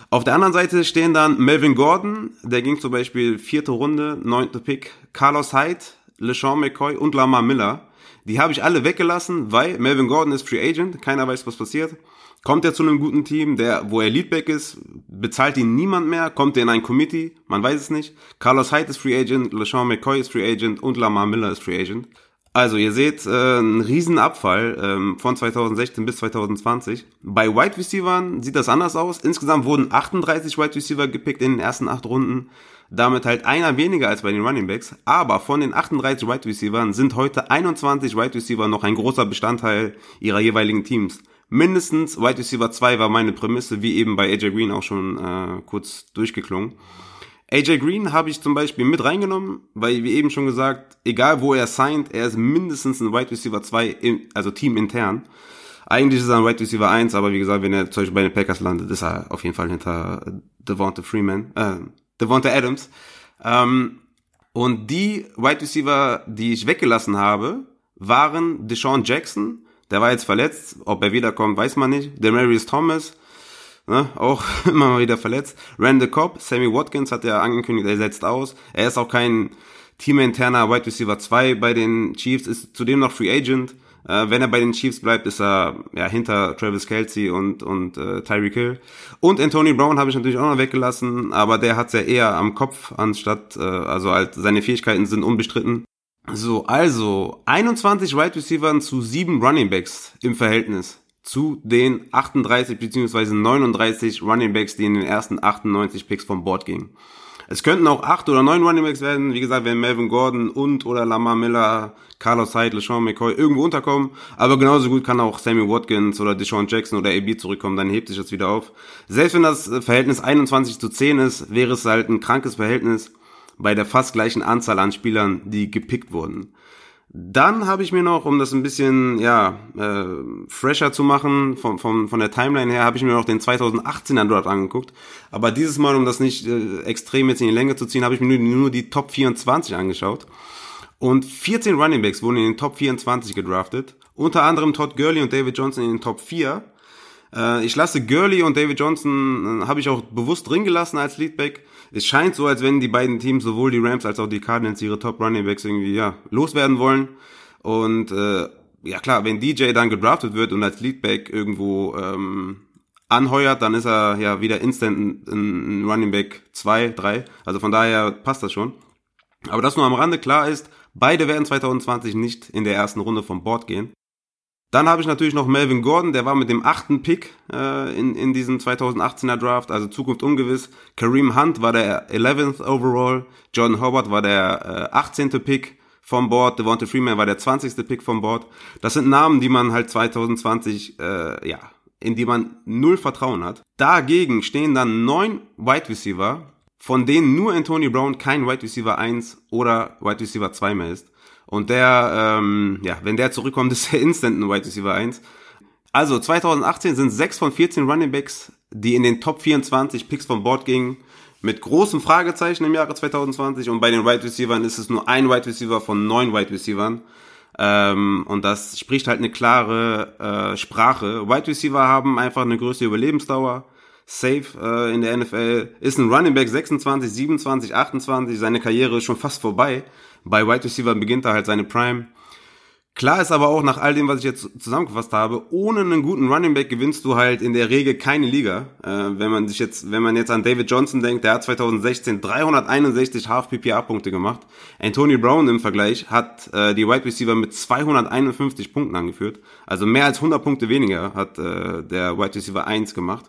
Auf der anderen Seite stehen dann Melvin Gordon, der ging zum Beispiel vierte Runde, neunte Pick, Carlos Hyde, LeSean McCoy und Lamar Miller. Die habe ich alle weggelassen, weil Melvin Gordon ist Free Agent, keiner weiß, was passiert. Kommt er zu einem guten Team, der, wo er Leadback ist, bezahlt ihn niemand mehr, kommt er in ein Committee, man weiß es nicht. Carlos Hyde ist Free Agent, LeSean McCoy ist Free Agent und Lamar Miller ist Free Agent. Also ihr seht äh, einen riesen Abfall ähm, von 2016 bis 2020. Bei Wide Receivers sieht das anders aus. Insgesamt wurden 38 Wide Receiver gepickt in den ersten acht Runden. Damit halt einer weniger als bei den Running Backs. Aber von den 38 Wide Receivers sind heute 21 Wide Receiver noch ein großer Bestandteil ihrer jeweiligen Teams. Mindestens Wide Receiver 2 war meine Prämisse, wie eben bei AJ Green auch schon äh, kurz durchgeklungen. AJ Green habe ich zum Beispiel mit reingenommen, weil wie eben schon gesagt, egal wo er signed, er ist mindestens ein Wide Receiver 2, also teamintern. Eigentlich ist er ein Wide Receiver 1, aber wie gesagt, wenn er zum Beispiel bei den Packers landet, ist er auf jeden Fall hinter Devonta Freeman, äh, Devonta Adams. Ähm, und die Wide Receiver, die ich weggelassen habe, waren Deshaun Jackson, der war jetzt verletzt, ob er wiederkommt, weiß man nicht. Demarius Thomas, ne, auch immer mal wieder verletzt. Randall Cobb, Sammy Watkins hat ja angekündigt, er setzt aus. Er ist auch kein teaminterner Wide Receiver 2 bei den Chiefs, ist zudem noch Free Agent. Äh, wenn er bei den Chiefs bleibt, ist er ja hinter Travis Kelsey und und äh, Tyreek Hill. Und Anthony Brown habe ich natürlich auch noch weggelassen, aber der hat's ja eher am Kopf anstatt, äh, also halt seine Fähigkeiten sind unbestritten. So, also 21 Wide Receiver zu 7 Running Backs im Verhältnis zu den 38 bzw. 39 Running Backs, die in den ersten 98 Picks vom Board gingen. Es könnten auch 8 oder 9 Running Backs werden, wie gesagt, wenn Melvin Gordon und oder Lamar Miller, Carlos Hyde, LeSean McCoy irgendwo unterkommen, aber genauso gut kann auch Sammy Watkins oder Deshaun Jackson oder AB zurückkommen, dann hebt sich das wieder auf. Selbst wenn das Verhältnis 21 zu 10 ist, wäre es halt ein krankes Verhältnis bei der fast gleichen Anzahl an Spielern, die gepickt wurden. Dann habe ich mir noch, um das ein bisschen ja äh, fresher zu machen, von, von, von der Timeline her, habe ich mir noch den 2018er Draft angeguckt. Aber dieses Mal, um das nicht äh, extrem jetzt in die Länge zu ziehen, habe ich mir nur, nur die Top 24 angeschaut. Und 14 Running Backs wurden in den Top 24 gedraftet. Unter anderem Todd Gurley und David Johnson in den Top 4. Äh, ich lasse Gurley und David Johnson, äh, habe ich auch bewusst drin gelassen als Leadback es scheint so, als wenn die beiden Teams, sowohl die Rams als auch die Cardinals, ihre Top Running Backs irgendwie ja loswerden wollen. Und äh, ja klar, wenn DJ dann gedraftet wird und als Leadback irgendwo ähm, anheuert, dann ist er ja wieder instant ein, Running Back 2, 3. Also von daher passt das schon. Aber das nur am Rande klar ist, beide werden 2020 nicht in der ersten Runde vom Board gehen. Dann habe ich natürlich noch Melvin Gordon, der war mit dem achten Pick äh, in, in diesem 2018er Draft, also Zukunft ungewiss. Kareem Hunt war der 11th overall, John Howard war der äh, 18. Pick vom Board, Devonta Freeman war der 20. Pick vom Board. Das sind Namen, die man halt 2020, äh, ja, in die man null Vertrauen hat. Dagegen stehen dann neun Wide Receiver, von denen nur Anthony Brown kein Wide Receiver 1 oder Wide Receiver 2 mehr ist. Und der, ähm, ja, wenn der zurückkommt, ist er instant ein Wide Receiver 1. Also 2018 sind 6 von 14 Running Backs, die in den Top 24 Picks vom Board gingen, mit großem Fragezeichen im Jahre 2020. Und bei den Wide Receivers ist es nur ein Wide Receiver von neun Wide Receivers. Ähm, und das spricht halt eine klare äh, Sprache. Wide Receiver haben einfach eine größere Überlebensdauer. Safe äh, in der NFL ist ein Running Back 26, 27, 28. Seine Karriere ist schon fast vorbei. Bei Wide Receiver beginnt er halt seine Prime. Klar ist aber auch nach all dem, was ich jetzt zusammengefasst habe, ohne einen guten Running Back gewinnst du halt in der Regel keine Liga. Äh, wenn man sich jetzt, wenn man jetzt an David Johnson denkt, der hat 2016 361 Half PPA Punkte gemacht. Anthony Brown im Vergleich hat äh, die Wide Receiver mit 251 Punkten angeführt. Also mehr als 100 Punkte weniger hat äh, der Wide Receiver 1 gemacht.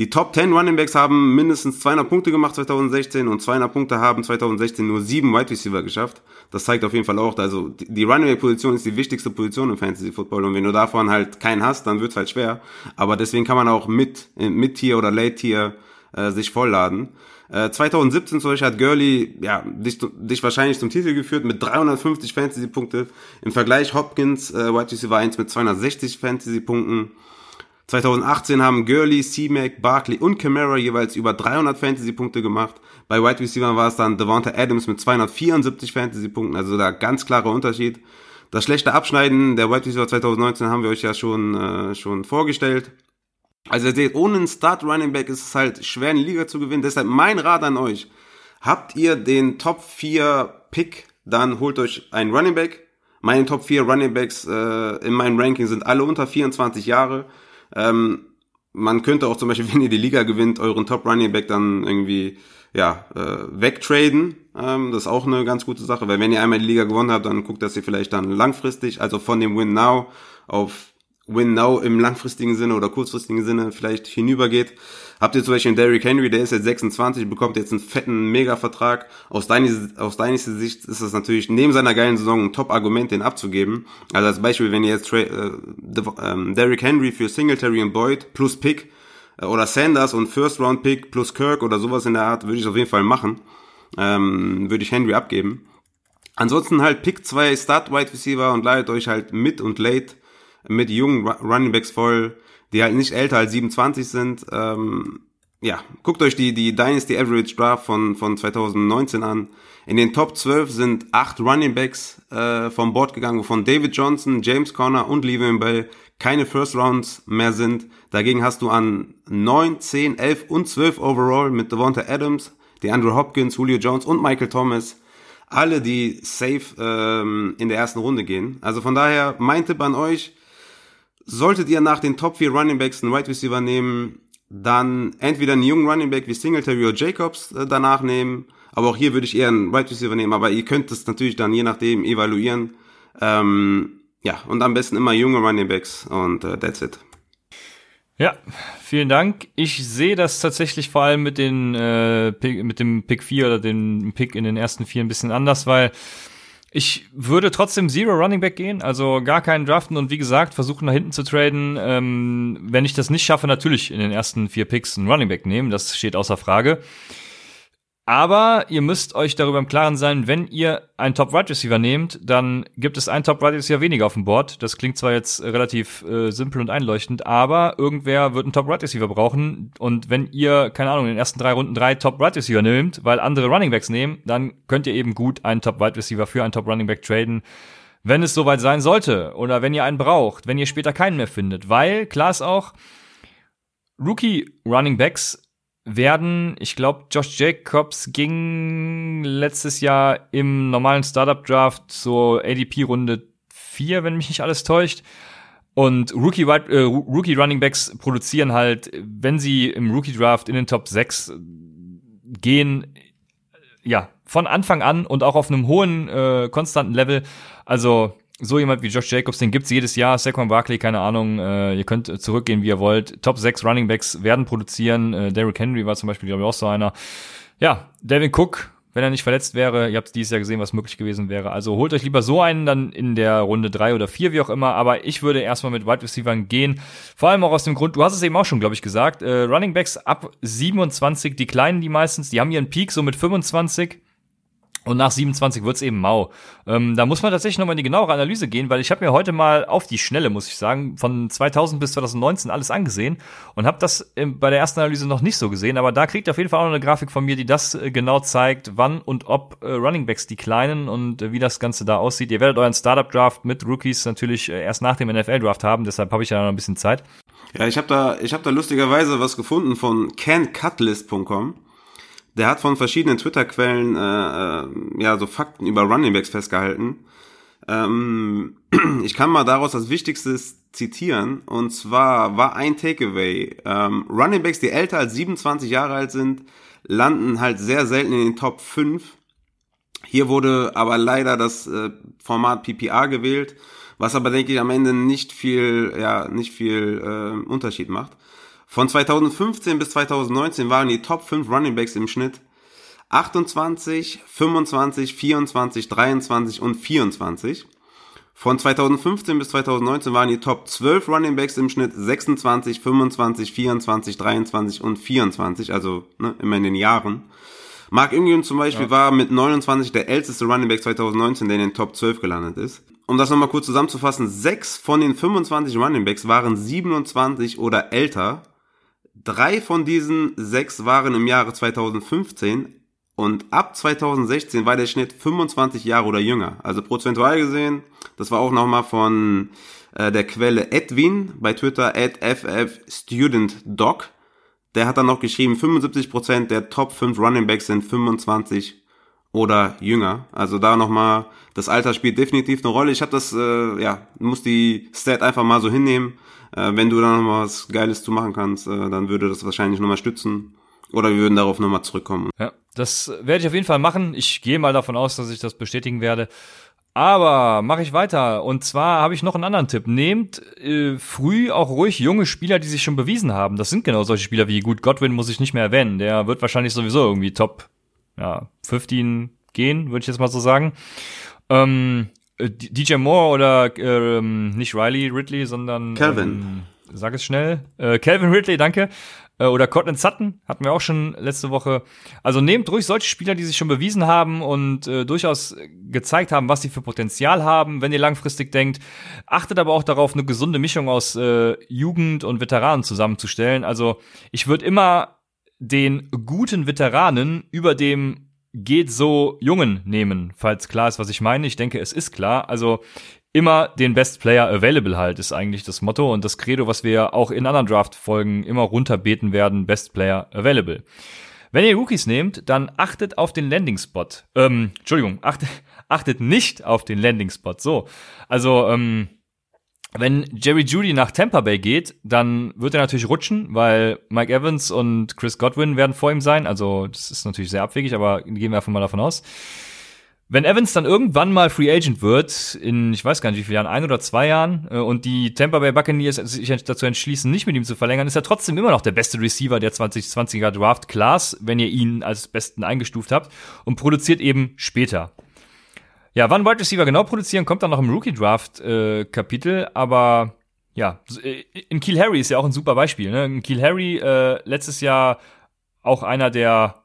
Die Top 10 Running Backs haben mindestens 200 Punkte gemacht 2016 und 200 Punkte haben 2016 nur sieben Wide Receiver geschafft. Das zeigt auf jeden Fall auch, also die Running Back Position ist die wichtigste Position im Fantasy Football und wenn du davon halt keinen hast, dann wird's halt schwer. Aber deswegen kann man auch mit mit Tier oder Late Tier äh, sich vollladen. Äh, 2017 zum Beispiel hat Gurley ja, dich, dich wahrscheinlich zum Titel geführt mit 350 Fantasy-Punkte. Im Vergleich Hopkins, äh, Wide Receiver 1 mit 260 Fantasy-Punkten. 2018 haben Gurley, C-Mac, Barkley und Camara jeweils über 300 Fantasy-Punkte gemacht. Bei Wide Receiver war es dann Devonta Adams mit 274 Fantasy-Punkten, also da ganz klarer Unterschied. Das schlechte Abschneiden der Wide Receiver 2019 haben wir euch ja schon, äh, schon vorgestellt. Also ihr seht, ohne einen Start Running Back ist es halt schwer, eine Liga zu gewinnen. Deshalb mein Rat an euch. Habt ihr den Top 4 Pick, dann holt euch einen Running Back. Meine Top 4 Running Backs äh, in meinem Ranking sind alle unter 24 Jahre. Ähm, man könnte auch zum Beispiel, wenn ihr die Liga gewinnt, euren Top Running Back dann irgendwie ja, äh, wegtraden. Ähm, das ist auch eine ganz gute Sache, weil wenn ihr einmal die Liga gewonnen habt, dann guckt, dass ihr vielleicht dann langfristig, also von dem Win Now auf Win Now im langfristigen Sinne oder kurzfristigen Sinne vielleicht hinübergeht. Habt ihr zum Beispiel einen Derrick Henry, der ist jetzt 26, bekommt jetzt einen fetten Mega-Vertrag. Aus deiner, aus deiner Sicht ist das natürlich neben seiner geilen Saison ein Top-Argument, den abzugeben. Also als Beispiel, wenn ihr jetzt äh, äh, Derrick Henry für Singletary und Boyd plus Pick äh, oder Sanders und First-Round-Pick plus Kirk oder sowas in der Art, würde ich auf jeden Fall machen. Ähm, würde ich Henry abgeben. Ansonsten halt Pick zwei Start-Wide Receiver und leitet euch halt mit und late mit jungen Running Backs voll die halt nicht älter als 27 sind. Ähm, ja, guckt euch die, die Dynasty Average Draft von, von 2019 an. In den Top 12 sind acht Running Backs äh, vom Board gegangen, wovon David Johnson, James Conner und Le'Veon Bell keine First Rounds mehr sind. Dagegen hast du an 9, 10, 11 und 12 overall mit Devonta Adams, DeAndre Hopkins, Julio Jones und Michael Thomas alle, die safe ähm, in der ersten Runde gehen. Also von daher, mein Tipp an euch, Solltet ihr nach den Top 4 Running Backs einen Wide Receiver nehmen, dann entweder einen jungen Running Back wie Singletary oder Jacobs äh, danach nehmen. Aber auch hier würde ich eher einen Wide Receiver nehmen. Aber ihr könnt es natürlich dann je nachdem evaluieren. Ähm, ja, und am besten immer junge Running Backs und äh, that's it. Ja, vielen Dank. Ich sehe das tatsächlich vor allem mit den äh, Pick, mit dem Pick 4 oder dem Pick in den ersten vier ein bisschen anders, weil ich würde trotzdem Zero Running Back gehen, also gar keinen draften und wie gesagt, versuchen nach hinten zu traden. Ähm, wenn ich das nicht schaffe, natürlich in den ersten vier Picks einen Running Back nehmen, das steht außer Frage. Aber ihr müsst euch darüber im Klaren sein, wenn ihr einen Top Wide Receiver nehmt, dann gibt es einen Top Wide Receiver weniger auf dem Board. Das klingt zwar jetzt relativ äh, simpel und einleuchtend, aber irgendwer wird einen Top Wide Receiver brauchen. Und wenn ihr, keine Ahnung, in den ersten drei Runden drei Top Wide Receiver nehmt, weil andere Running Backs nehmen, dann könnt ihr eben gut einen Top Wide Receiver für einen Top Running Back traden wenn es soweit sein sollte oder wenn ihr einen braucht, wenn ihr später keinen mehr findet. Weil, klar ist auch, Rookie Running Backs werden, ich glaube, Josh Jacobs ging letztes Jahr im normalen Startup Draft so ADP Runde 4, wenn mich nicht alles täuscht. Und Rookie, äh, Rookie Running Backs produzieren halt, wenn sie im Rookie Draft in den Top 6 gehen, ja, von Anfang an und auch auf einem hohen, äh, konstanten Level. Also so jemand wie Josh Jacobs, den gibt's jedes Jahr. Saquon Barkley, keine Ahnung, äh, ihr könnt zurückgehen, wie ihr wollt. Top 6 Running Backs werden produzieren. Äh, Derrick Henry war zum Beispiel, glaube ich, auch so einer. Ja, Devin Cook, wenn er nicht verletzt wäre, ihr habt dieses Jahr gesehen, was möglich gewesen wäre. Also holt euch lieber so einen dann in der Runde drei oder vier, wie auch immer. Aber ich würde erstmal mit Wide Receivers gehen. Vor allem auch aus dem Grund, du hast es eben auch schon, glaube ich, gesagt, äh, Running Backs ab 27, die kleinen, die meistens, die haben ihren Peak so mit 25 und nach 27 wird's eben mau. Ähm, da muss man tatsächlich nochmal in die genauere Analyse gehen, weil ich habe mir heute mal auf die Schnelle, muss ich sagen, von 2000 bis 2019 alles angesehen und habe das bei der ersten Analyse noch nicht so gesehen. Aber da kriegt ihr auf jeden Fall auch noch eine Grafik von mir, die das äh, genau zeigt, wann und ob äh, Runningbacks die kleinen und äh, wie das Ganze da aussieht. Ihr werdet euren Startup-Draft mit Rookies natürlich äh, erst nach dem NFL-Draft haben, deshalb habe ich ja noch ein bisschen Zeit. Ja, ich habe da, ich habe da lustigerweise was gefunden von cancutlist.com der hat von verschiedenen Twitter-Quellen äh, äh, ja so Fakten über Runningbacks festgehalten. Ähm, ich kann mal daraus das Wichtigste zitieren und zwar war ein Takeaway: ähm, Runningbacks, die älter als 27 Jahre alt sind, landen halt sehr selten in den Top 5. Hier wurde aber leider das äh, Format PPR gewählt, was aber denke ich am Ende nicht viel, ja, nicht viel äh, Unterschied macht. Von 2015 bis 2019 waren die Top 5 Running Backs im Schnitt 28, 25, 24, 23 und 24. Von 2015 bis 2019 waren die Top 12 Running Backs im Schnitt 26, 25, 24, 23 und 24, also ne, immer in den Jahren. Mark Ingram zum Beispiel ja. war mit 29 der älteste Running Back 2019, der in den Top 12 gelandet ist. Um das nochmal kurz zusammenzufassen, sechs von den 25 Running Backs waren 27 oder älter Drei von diesen sechs waren im Jahre 2015 und ab 2016 war der Schnitt 25 Jahre oder jünger. Also prozentual gesehen, das war auch nochmal von äh, der Quelle Edwin bei Twitter at ffstudentdoc. Der hat dann noch geschrieben, 75% der Top 5 Running Backs sind 25 oder jünger. Also da nochmal, das Alter spielt definitiv eine Rolle. Ich habe das, äh, ja, muss die Stat einfach mal so hinnehmen. Äh, wenn du da nochmal was Geiles zu machen kannst, äh, dann würde das wahrscheinlich nochmal stützen. Oder wir würden darauf nochmal zurückkommen. Ja, das werde ich auf jeden Fall machen. Ich gehe mal davon aus, dass ich das bestätigen werde. Aber mache ich weiter. Und zwar habe ich noch einen anderen Tipp. Nehmt äh, früh auch ruhig junge Spieler, die sich schon bewiesen haben. Das sind genau solche Spieler wie gut Godwin, muss ich nicht mehr erwähnen. Der wird wahrscheinlich sowieso irgendwie Top ja, 15 gehen, würde ich jetzt mal so sagen. Ähm, äh, DJ Moore oder ähm, nicht Riley Ridley, sondern Calvin. Ähm, sag es schnell. Äh, Calvin Ridley, danke. Äh, oder Cortland Sutton hatten wir auch schon letzte Woche. Also nehmt ruhig solche Spieler, die sich schon bewiesen haben und äh, durchaus gezeigt haben, was sie für Potenzial haben, wenn ihr langfristig denkt. Achtet aber auch darauf, eine gesunde Mischung aus äh, Jugend und Veteranen zusammenzustellen. Also ich würde immer den guten Veteranen über dem geht so Jungen nehmen, falls klar ist, was ich meine. Ich denke, es ist klar. Also immer den Best Player Available halt ist eigentlich das Motto und das Credo, was wir auch in anderen Draft-Folgen immer runterbeten werden, Best Player Available. Wenn ihr Rookies nehmt, dann achtet auf den Landing-Spot. Ähm, Entschuldigung, achtet, achtet nicht auf den Landing-Spot. So, also ähm, wenn Jerry Judy nach Tampa Bay geht, dann wird er natürlich rutschen, weil Mike Evans und Chris Godwin werden vor ihm sein. Also das ist natürlich sehr abwegig, aber gehen wir einfach mal davon aus. Wenn Evans dann irgendwann mal Free Agent wird, in ich weiß gar nicht wie viele Jahren, ein oder zwei Jahren, äh, und die Tampa Bay Buccaneers sich dazu entschließen, nicht mit ihm zu verlängern, ist er trotzdem immer noch der beste Receiver der 2020er Draft Class, wenn ihr ihn als besten eingestuft habt, und produziert eben später. Ja, wann Wide Receiver genau produzieren, kommt dann noch im Rookie Draft äh, Kapitel, aber ja, äh, in Kiel Harry ist ja auch ein super Beispiel. Ne? In Kiel Harry äh, letztes Jahr auch einer der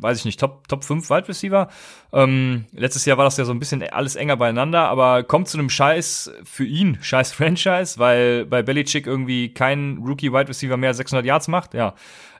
weiß ich nicht, Top, Top 5 Wide Receiver. Ähm, letztes Jahr war das ja so ein bisschen alles enger beieinander, aber kommt zu einem Scheiß für ihn, Scheiß Franchise, weil bei Belichick irgendwie kein Rookie Wide Receiver mehr 600 Yards macht. Ja,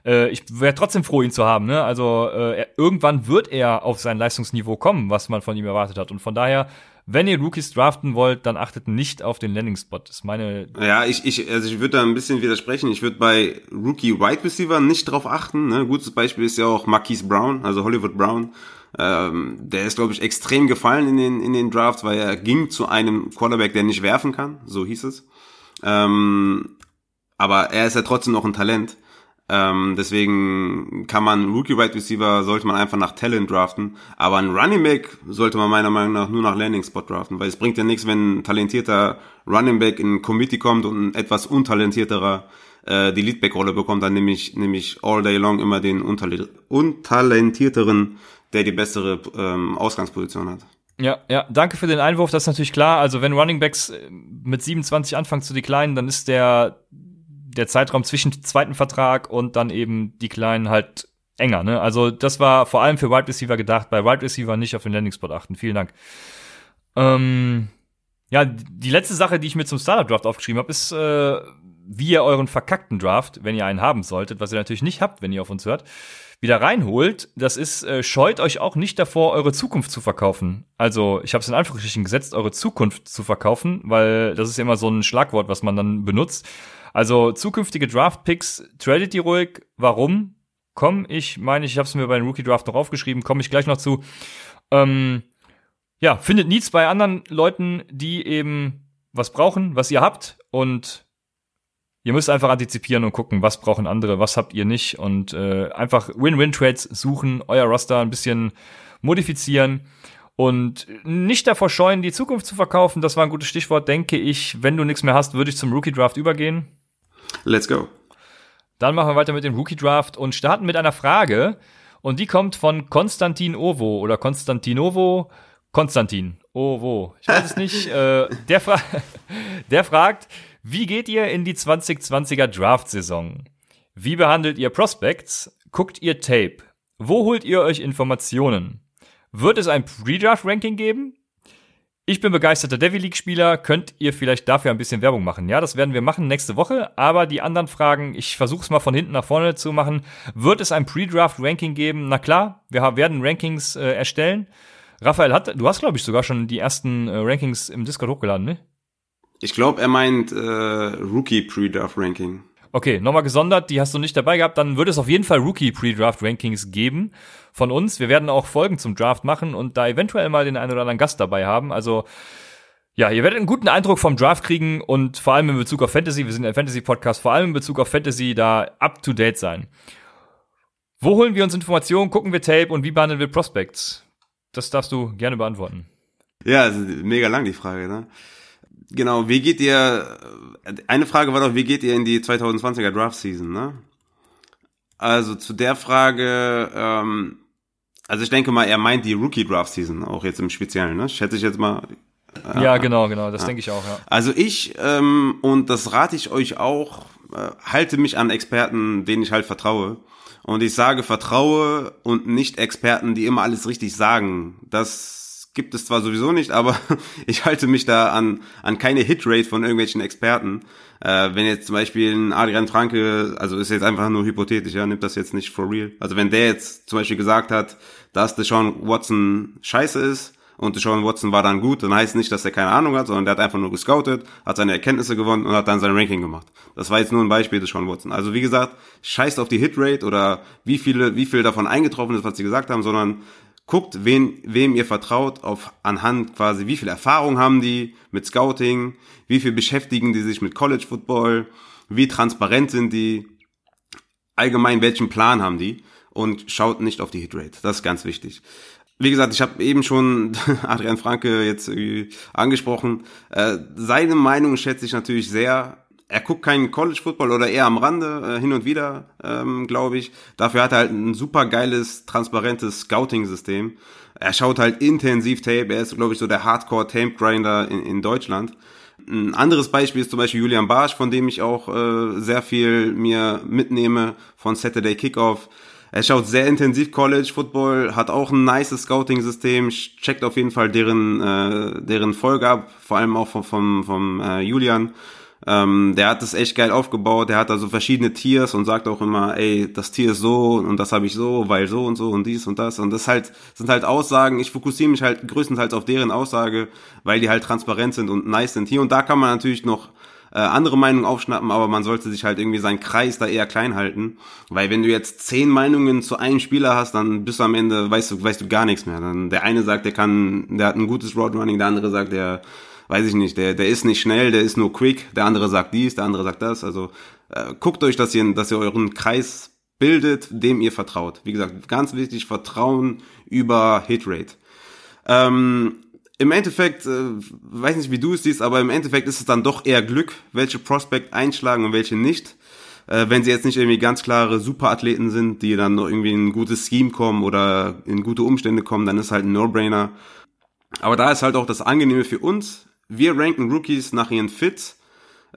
äh, ich wäre trotzdem froh, ihn zu haben. Ne? Also äh, er, irgendwann wird er auf sein Leistungsniveau kommen, was man von ihm erwartet hat. Und von daher wenn ihr Rookies draften wollt, dann achtet nicht auf den Landing-Spot. Ist meine. Ja, ich, ich, also ich würde da ein bisschen widersprechen. Ich würde bei Rookie Wide Receiver nicht drauf achten. Ne? Gutes Beispiel ist ja auch Marquise Brown, also Hollywood Brown. Ähm, der ist, glaube ich, extrem gefallen in den, in den Drafts, weil er ging zu einem Quarterback, der nicht werfen kann. So hieß es. Ähm, aber er ist ja trotzdem noch ein Talent. Ähm, deswegen kann man Rookie Wide Receiver sollte man einfach nach Talent draften, aber ein Running Back sollte man meiner Meinung nach nur nach Landing Spot draften, weil es bringt ja nichts, wenn ein talentierter Running Back in ein Committee kommt und ein etwas untalentierterer äh, die Leadback Rolle bekommt, dann nehme ich nämlich all day long immer den untalentierteren, der die bessere ähm, Ausgangsposition hat. Ja, ja, danke für den Einwurf, das ist natürlich klar. Also wenn Running Backs äh, mit 27 anfangen zu declinen, dann ist der der Zeitraum zwischen zweiten Vertrag und dann eben die Kleinen halt enger. Ne? Also das war vor allem für Wide Receiver gedacht, bei Wide Receiver nicht auf den Landing Spot achten. Vielen Dank. Ähm, ja, die letzte Sache, die ich mir zum Startup Draft aufgeschrieben habe, ist, äh, wie ihr euren verkackten Draft, wenn ihr einen haben solltet, was ihr natürlich nicht habt, wenn ihr auf uns hört, wieder reinholt. Das ist, äh, scheut euch auch nicht davor, eure Zukunft zu verkaufen. Also, ich habe es in Anführungsstrichen gesetzt, eure Zukunft zu verkaufen, weil das ist ja immer so ein Schlagwort, was man dann benutzt. Also zukünftige Draft-Picks, tradet die ruhig. Warum? Komm, ich meine, ich habe es mir bei den Rookie Draft noch aufgeschrieben, komme ich gleich noch zu. Ähm, ja, findet Needs bei anderen Leuten, die eben was brauchen, was ihr habt und ihr müsst einfach antizipieren und gucken, was brauchen andere, was habt ihr nicht und äh, einfach Win-Win-Trades suchen, euer Roster ein bisschen modifizieren und nicht davor scheuen, die Zukunft zu verkaufen. Das war ein gutes Stichwort, denke ich. Wenn du nichts mehr hast, würde ich zum Rookie Draft übergehen. Let's go. Dann machen wir weiter mit dem Rookie Draft und starten mit einer Frage. Und die kommt von Konstantin Ovo oder Konstantinovo. Konstantin Ovo. Ich weiß es nicht. äh, der, fra der fragt, wie geht ihr in die 2020er Draft-Saison? Wie behandelt ihr Prospects? Guckt ihr Tape? Wo holt ihr euch Informationen? Wird es ein Pre-Draft-Ranking geben? Ich bin begeisterter Devil League-Spieler. Könnt ihr vielleicht dafür ein bisschen Werbung machen? Ja, das werden wir machen nächste Woche. Aber die anderen Fragen, ich versuche es mal von hinten nach vorne zu machen. Wird es ein Pre-Draft-Ranking geben? Na klar, wir werden Rankings äh, erstellen. Raphael hat, du hast glaube ich sogar schon die ersten äh, Rankings im Discord hochgeladen, ne? Ich glaube, er meint äh, Rookie Pre-Draft Ranking. Okay, nochmal gesondert, die hast du nicht dabei gehabt, dann wird es auf jeden Fall Rookie Pre-Draft Rankings geben von uns. Wir werden auch Folgen zum Draft machen und da eventuell mal den einen oder anderen Gast dabei haben. Also ja, ihr werdet einen guten Eindruck vom Draft kriegen und vor allem in Bezug auf Fantasy, wir sind ein Fantasy-Podcast, vor allem in Bezug auf Fantasy da up to date sein. Wo holen wir uns Informationen, gucken wir Tape und wie behandeln wir Prospects? Das darfst du gerne beantworten. Ja, mega lang die Frage, ne? Genau, wie geht ihr, eine Frage war doch, wie geht ihr in die 2020er Draft Season, ne? Also zu der Frage, ähm, also ich denke mal, er meint die Rookie Draft Season, auch jetzt im Speziellen, ne? Schätze ich jetzt mal, ja, genau, genau, das ja. denke ich auch, ja. Also ich, ähm, und das rate ich euch auch, äh, halte mich an Experten, denen ich halt vertraue. Und ich sage vertraue und nicht Experten, die immer alles richtig sagen. Das gibt es zwar sowieso nicht, aber ich halte mich da an, an keine Hitrate von irgendwelchen Experten. Äh, wenn jetzt zum Beispiel ein Adrian Franke, also ist jetzt einfach nur hypothetisch, ja, nimmt das jetzt nicht for real. Also wenn der jetzt zum Beispiel gesagt hat, dass Deshaun Watson scheiße ist, und Sean Watson war dann gut, dann heißt nicht, dass er keine Ahnung hat, sondern der hat einfach nur gescoutet, hat seine Erkenntnisse gewonnen und hat dann sein Ranking gemacht. Das war jetzt nur ein Beispiel des Sean Watson. Also wie gesagt, scheißt auf die Hitrate oder wie viele, wie viel davon eingetroffen ist, was sie gesagt haben, sondern guckt, wen, wem ihr vertraut, auf anhand quasi, wie viel Erfahrung haben die mit Scouting, wie viel beschäftigen die sich mit College Football, wie transparent sind die, allgemein welchen Plan haben die und schaut nicht auf die Hitrate. Das ist ganz wichtig wie gesagt, ich habe eben schon Adrian Franke jetzt angesprochen. Äh, seine Meinung schätze ich natürlich sehr. Er guckt keinen College Football oder eher am Rande, äh, hin und wieder, ähm, glaube ich. Dafür hat er halt ein super geiles, transparentes Scouting-System. Er schaut halt intensiv Tape. Er ist, glaube ich, so der Hardcore-Tape-Grinder in, in Deutschland. Ein anderes Beispiel ist zum Beispiel Julian Barsch, von dem ich auch äh, sehr viel mir mitnehme von Saturday Kickoff. Er schaut sehr intensiv College Football, hat auch ein nice Scouting-System, checkt auf jeden Fall deren, äh, deren Folge ab, vor allem auch vom, vom, vom äh, Julian. Ähm, der hat das echt geil aufgebaut, der hat also verschiedene Tiers und sagt auch immer, ey, das Tier ist so und das habe ich so, weil so und so und dies und das. Und das halt, sind halt Aussagen, ich fokussiere mich halt größtenteils auf deren Aussage, weil die halt transparent sind und nice sind. Hier und da kann man natürlich noch äh, andere Meinungen aufschnappen, aber man sollte sich halt irgendwie seinen Kreis da eher klein halten, weil wenn du jetzt zehn Meinungen zu einem Spieler hast, dann bist du am Ende, weißt du, weißt du gar nichts mehr. Dann der eine sagt, der kann, der hat ein gutes Roadrunning, der andere sagt, der weiß ich nicht, der, der ist nicht schnell, der ist nur quick, der andere sagt dies, der andere sagt das. Also äh, guckt euch, dass ihr, dass ihr euren Kreis bildet, dem ihr vertraut. Wie gesagt, ganz wichtig, Vertrauen über Hitrate. Ähm, im Endeffekt, äh, weiß nicht, wie du es siehst, aber im Endeffekt ist es dann doch eher Glück, welche Prospect einschlagen und welche nicht. Äh, wenn sie jetzt nicht irgendwie ganz klare Superathleten sind, die dann noch irgendwie in ein gutes Scheme kommen oder in gute Umstände kommen, dann ist halt ein No-Brainer. Aber da ist halt auch das Angenehme für uns. Wir ranken Rookies nach ihren Fits.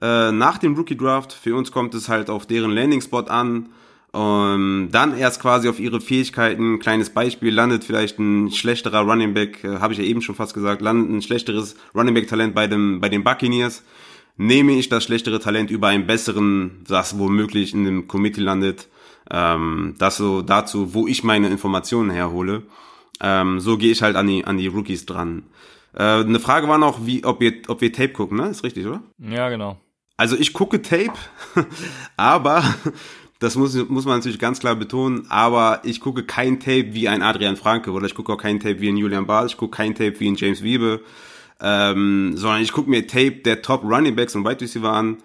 Äh, nach dem Rookie Draft, für uns kommt es halt auf deren Landing Spot an, und dann erst quasi auf ihre Fähigkeiten, kleines Beispiel, landet vielleicht ein schlechterer Running Back, äh, habe ich ja eben schon fast gesagt, landet ein schlechteres Running Back Talent bei dem bei den Buccaneers, nehme ich das schlechtere Talent über einen besseren, das womöglich in dem Committee landet, ähm, das so dazu, wo ich meine Informationen herhole. Ähm, so gehe ich halt an die an die Rookies dran. Äh, eine Frage war noch, wie ob wir ob wir Tape gucken, ne? Ist richtig, oder? Ja, genau. Also ich gucke Tape, aber das muss, muss man natürlich ganz klar betonen, aber ich gucke kein Tape wie ein Adrian Franke oder ich gucke auch kein Tape wie ein Julian Barth, ich gucke kein Tape wie ein James Wiebe, ähm, sondern ich gucke mir Tape der Top Running Backs und Wide Receiver an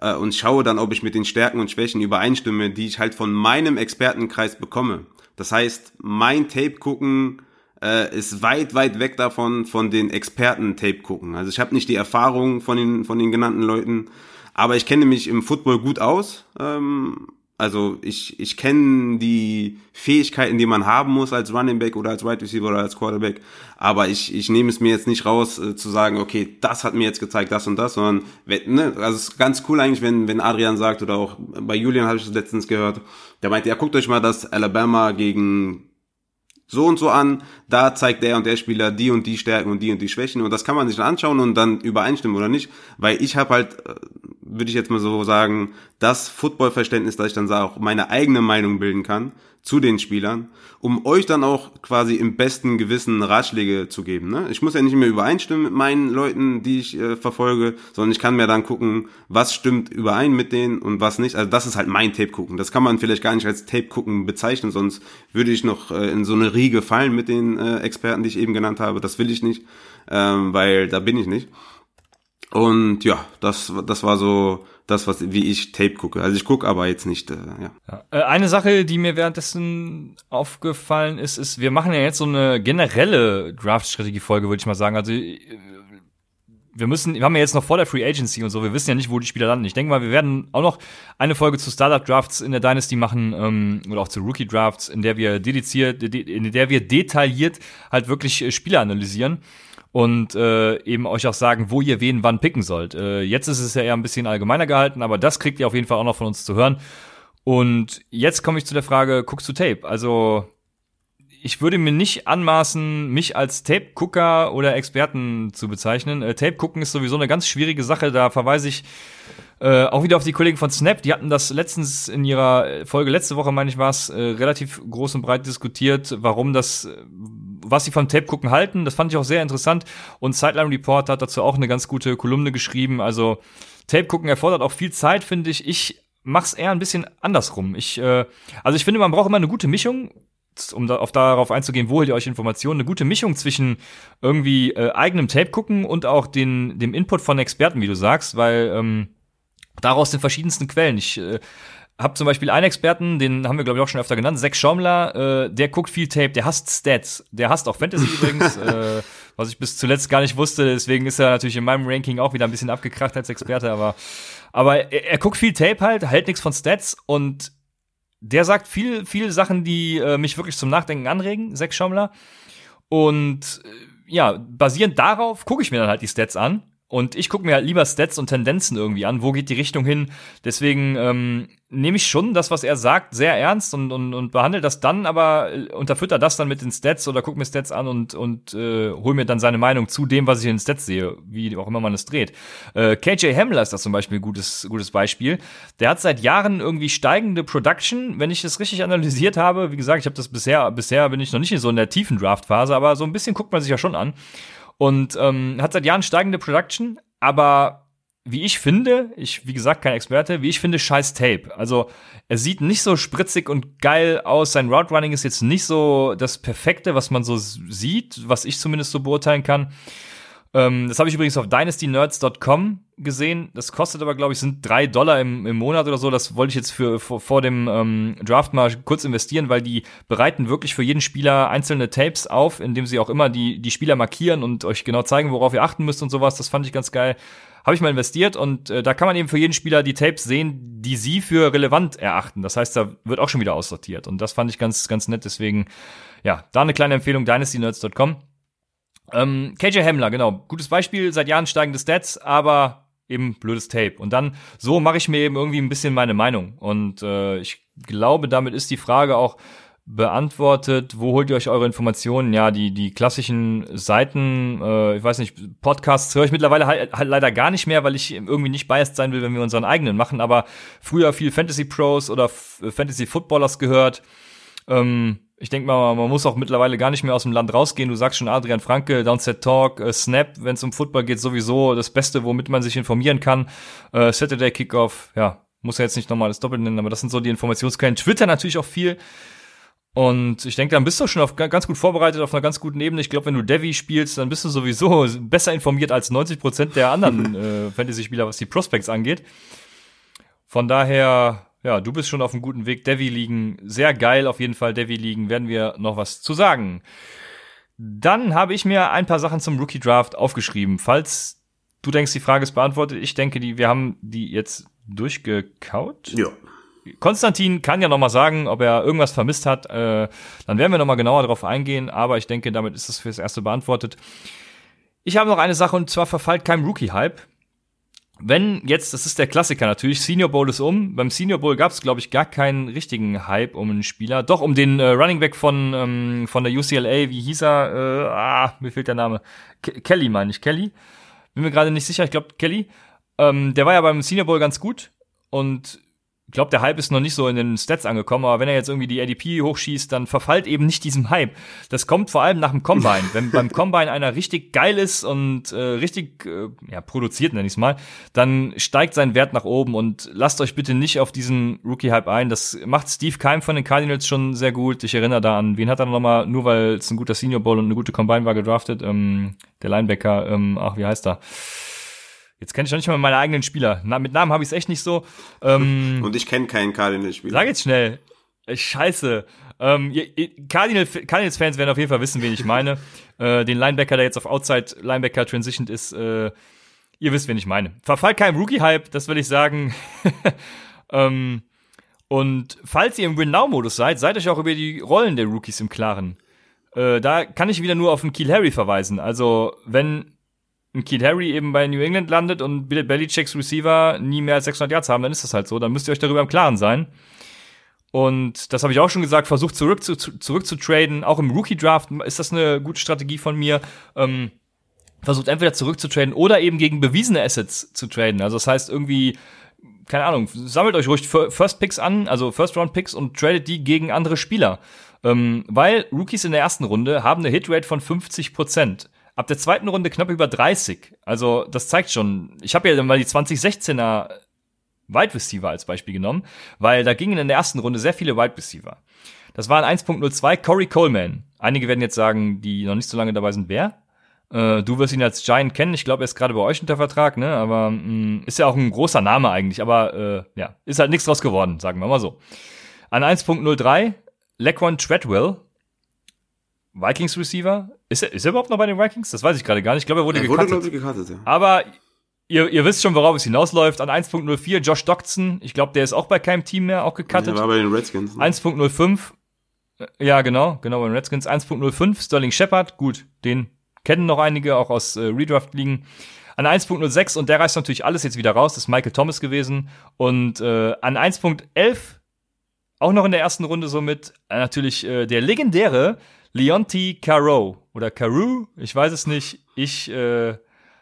äh, und schaue dann, ob ich mit den Stärken und Schwächen übereinstimme, die ich halt von meinem Expertenkreis bekomme. Das heißt, mein Tape gucken äh, ist weit, weit weg davon, von den Experten Tape gucken. Also ich habe nicht die Erfahrung von den, von den genannten Leuten, aber ich kenne mich im Football gut aus. Ähm, also ich, ich kenne die Fähigkeiten, die man haben muss als Running Back oder als Wide Receiver oder als Quarterback, aber ich, ich nehme es mir jetzt nicht raus äh, zu sagen, okay, das hat mir jetzt gezeigt, das und das, sondern ne, also es ist ganz cool eigentlich, wenn, wenn Adrian sagt oder auch bei Julian habe ich das letztens gehört, der meinte, ja, guckt euch mal das Alabama gegen so und so an, da zeigt der und der Spieler die und die Stärken und die und die Schwächen. Und das kann man sich dann anschauen und dann übereinstimmen oder nicht, weil ich habe halt äh, würde ich jetzt mal so sagen, das Footballverständnis, dass ich dann auch meine eigene Meinung bilden kann zu den Spielern, um euch dann auch quasi im besten Gewissen Ratschläge zu geben. Ne? Ich muss ja nicht mehr übereinstimmen mit meinen Leuten, die ich äh, verfolge, sondern ich kann mir dann gucken, was stimmt überein mit denen und was nicht. Also das ist halt mein Tape gucken. Das kann man vielleicht gar nicht als Tape gucken bezeichnen, sonst würde ich noch äh, in so eine Riege fallen mit den äh, Experten, die ich eben genannt habe. Das will ich nicht, ähm, weil da bin ich nicht. Und ja, das, das war so das, was wie ich Tape gucke. Also ich gucke aber jetzt nicht, äh, ja. ja. Äh, eine Sache, die mir währenddessen aufgefallen ist, ist, wir machen ja jetzt so eine generelle Draft-Strategie-Folge, würde ich mal sagen. Also äh, wir müssen, wir haben ja jetzt noch vor der Free Agency und so, wir wissen ja nicht, wo die Spieler landen. Ich denke mal, wir werden auch noch eine Folge zu Startup Drafts in der Dynasty machen ähm, oder auch zu Rookie Drafts, in der wir dediziert, in der wir detailliert halt wirklich äh, Spieler analysieren und äh, eben euch auch sagen, wo ihr wen wann picken sollt. Äh, jetzt ist es ja eher ein bisschen allgemeiner gehalten, aber das kriegt ihr auf jeden Fall auch noch von uns zu hören. Und jetzt komme ich zu der Frage, guckst du Tape? Also ich würde mir nicht anmaßen, mich als Tape-Gucker oder Experten zu bezeichnen. Äh, Tape gucken ist sowieso eine ganz schwierige Sache. Da verweise ich äh, auch wieder auf die Kollegen von Snap. Die hatten das letztens in ihrer Folge letzte Woche, meine ich, war es, äh, relativ groß und breit diskutiert, warum das, was sie vom Tape gucken halten. Das fand ich auch sehr interessant. Und Sideline Report hat dazu auch eine ganz gute Kolumne geschrieben. Also Tape gucken erfordert auch viel Zeit, finde ich. Ich mach's eher ein bisschen andersrum. Ich, äh, also ich finde, man braucht immer eine gute Mischung um da, auf darauf einzugehen, wo holt ihr euch Informationen, eine gute Mischung zwischen irgendwie äh, eigenem Tape gucken und auch den, dem Input von Experten, wie du sagst, weil ähm, daraus den verschiedensten Quellen. Ich äh, habe zum Beispiel einen Experten, den haben wir glaube ich auch schon öfter genannt, Zach Schaumler, äh, der guckt viel Tape, der hasst Stats, der hasst auch Fantasy übrigens, äh, was ich bis zuletzt gar nicht wusste, deswegen ist er natürlich in meinem Ranking auch wieder ein bisschen abgekracht als Experte, aber aber er, er guckt viel Tape halt, hält nichts von Stats und der sagt viel, viel Sachen, die äh, mich wirklich zum Nachdenken anregen, Zack Schaumler. Und äh, ja, basierend darauf gucke ich mir dann halt die Stats an und ich gucke mir halt lieber Stats und Tendenzen irgendwie an, wo geht die Richtung hin. Deswegen ähm, nehme ich schon das, was er sagt, sehr ernst und, und, und behandle das dann, aber äh, unterfütter das dann mit den Stats oder guck mir Stats an und, und äh, hol mir dann seine Meinung zu dem, was ich in den Stats sehe, wie auch immer man es dreht. Äh, KJ Hamler ist das zum Beispiel ein gutes, gutes Beispiel. Der hat seit Jahren irgendwie steigende Production, wenn ich das richtig analysiert habe. Wie gesagt, ich habe das bisher, bisher bin ich noch nicht so in der tiefen Draft-Phase, aber so ein bisschen guckt man sich ja schon an. Und ähm, hat seit Jahren steigende Production, aber wie ich finde, ich, wie gesagt, kein Experte, wie ich finde, scheiß Tape. Also, er sieht nicht so spritzig und geil aus. Sein Route Running ist jetzt nicht so das Perfekte, was man so sieht, was ich zumindest so beurteilen kann. Ähm, das habe ich übrigens auf dynastynerds.com gesehen. Das kostet aber, glaube ich, sind drei Dollar im, im Monat oder so. Das wollte ich jetzt für vor, vor dem ähm, Draft mal kurz investieren, weil die bereiten wirklich für jeden Spieler einzelne Tapes auf, indem sie auch immer die, die Spieler markieren und euch genau zeigen, worauf ihr achten müsst und sowas. Das fand ich ganz geil. Habe ich mal investiert und äh, da kann man eben für jeden Spieler die Tapes sehen, die sie für relevant erachten. Das heißt, da wird auch schon wieder aussortiert. Und das fand ich ganz, ganz nett. Deswegen, ja, da eine kleine Empfehlung, dynastynerds.com. Ähm, KJ Hamler, genau. Gutes Beispiel, seit Jahren steigende Stats, aber eben blödes Tape. Und dann, so mache ich mir eben irgendwie ein bisschen meine Meinung. Und äh, ich glaube, damit ist die Frage auch beantwortet. Wo holt ihr euch eure Informationen? Ja, die, die klassischen Seiten, äh, ich weiß nicht, Podcasts höre ich mittlerweile halt, halt leider gar nicht mehr, weil ich irgendwie nicht biased sein will, wenn wir unseren eigenen machen. Aber früher viel Fantasy Pros oder Fantasy Footballers gehört. Ähm, ich denke mal, man muss auch mittlerweile gar nicht mehr aus dem Land rausgehen. Du sagst schon Adrian Franke, Downset Talk, äh, Snap, wenn es um Football geht, sowieso das Beste, womit man sich informieren kann. Äh, Saturday Kickoff, ja, muss ja jetzt nicht nochmal das Doppel nennen, aber das sind so die Informationsquellen. Twitter natürlich auch viel. Und ich denke, dann bist du schon auf, ganz gut vorbereitet auf einer ganz guten Ebene. Ich glaube, wenn du Devi spielst, dann bist du sowieso besser informiert als 90 Prozent der anderen äh, Fantasy-Spieler, was die Prospects angeht. Von daher, ja, du bist schon auf einem guten Weg. Devi liegen, sehr geil auf jeden Fall. Devi liegen, werden wir noch was zu sagen. Dann habe ich mir ein paar Sachen zum Rookie Draft aufgeschrieben. Falls du denkst, die Frage ist beantwortet, ich denke, die, wir haben die jetzt durchgekaut. Ja. Konstantin kann ja noch mal sagen, ob er irgendwas vermisst hat. Äh, dann werden wir noch mal genauer darauf eingehen. Aber ich denke, damit ist es fürs Erste beantwortet. Ich habe noch eine Sache und zwar verfallt kein Rookie-Hype wenn jetzt, das ist der Klassiker natürlich, Senior Bowl ist um. Beim Senior Bowl gab es, glaube ich, gar keinen richtigen Hype um einen Spieler. Doch, um den äh, Running Back von, ähm, von der UCLA, wie hieß er? Äh, ah, mir fehlt der Name. Ke Kelly, meine ich. Kelly? Bin mir gerade nicht sicher, ich glaube Kelly. Ähm, der war ja beim Senior Bowl ganz gut und ich glaube, der Hype ist noch nicht so in den Stats angekommen, aber wenn er jetzt irgendwie die ADP hochschießt, dann verfallt eben nicht diesem Hype. Das kommt vor allem nach dem Combine. wenn beim Combine einer richtig geil ist und äh, richtig äh, ja, produziert, nenne ich mal, dann steigt sein Wert nach oben und lasst euch bitte nicht auf diesen Rookie-Hype ein. Das macht Steve Keim von den Cardinals schon sehr gut. Ich erinnere da an, wen hat er nochmal, nur weil es ein guter Senior Bowl und eine gute Combine war, gedraftet? Ähm, der Linebacker, ähm, ach, wie heißt er? Jetzt kenne ich noch nicht mal meine eigenen Spieler. Na, mit Namen habe ich es echt nicht so. Ähm, Und ich kenne keinen Cardinals-Spieler. Sag jetzt schnell. Scheiße. Ähm, Cardinals-Fans Cardinals werden auf jeden Fall wissen, wen ich meine. äh, den Linebacker, der jetzt auf Outside Linebacker transitioned ist. Äh, ihr wisst, wen ich meine. Verfallt keinem Rookie-Hype, das will ich sagen. ähm, und falls ihr im Win-Now-Modus seid, seid euch auch über die Rollen der Rookies im Klaren. Äh, da kann ich wieder nur auf den Kiel Harry verweisen. Also, wenn ein Keith Harry eben bei New England landet und Bill Belichicks Receiver nie mehr als 600 Yards haben, dann ist das halt so. Dann müsst ihr euch darüber im Klaren sein. Und das habe ich auch schon gesagt, versucht zurück zu, zurück zu traden. Auch im Rookie-Draft ist das eine gute Strategie von mir. Ähm, versucht entweder zurück zu traden oder eben gegen bewiesene Assets zu traden. Also das heißt irgendwie, keine Ahnung, sammelt euch ruhig First Picks an, also First Round Picks und tradet die gegen andere Spieler. Ähm, weil Rookies in der ersten Runde haben eine Hitrate von 50 Prozent. Ab der zweiten Runde knapp über 30. Also das zeigt schon. Ich habe ja mal die 2016er Wide Receiver als Beispiel genommen, weil da gingen in der ersten Runde sehr viele Wide Receiver. Das waren 1.02 Corey Coleman. Einige werden jetzt sagen, die noch nicht so lange dabei sind, wer? Äh, du wirst ihn als Giant kennen. Ich glaube, er ist gerade bei euch unter Vertrag, ne? Aber mh, mm, ist ja auch ein großer Name eigentlich. Aber äh, ja, ist halt nichts draus geworden, sagen wir mal so. An 1.03 Lequan Treadwell, Vikings Receiver. Ist er, ist er überhaupt noch bei den Vikings? Das weiß ich gerade gar nicht. Ich glaube, er wurde er gecuttet. Wurde, gecuttet ja. Aber ihr, ihr wisst schon, worauf es hinausläuft. An 1.04 Josh Doxson. Ich glaube, der ist auch bei keinem Team mehr, auch gecuttet. Der war bei den Redskins. Ne? 1.05. Ja, genau, genau, bei den Redskins. 1.05 Sterling Shepard. Gut, den kennen noch einige, auch aus äh, Redraft-Ligen. An 1.06, und der reißt natürlich alles jetzt wieder raus, das ist Michael Thomas gewesen. Und äh, an 1.11, auch noch in der ersten Runde somit, äh, natürlich äh, der legendäre Leonti Caro oder Carew, ich weiß es nicht. Ich, äh,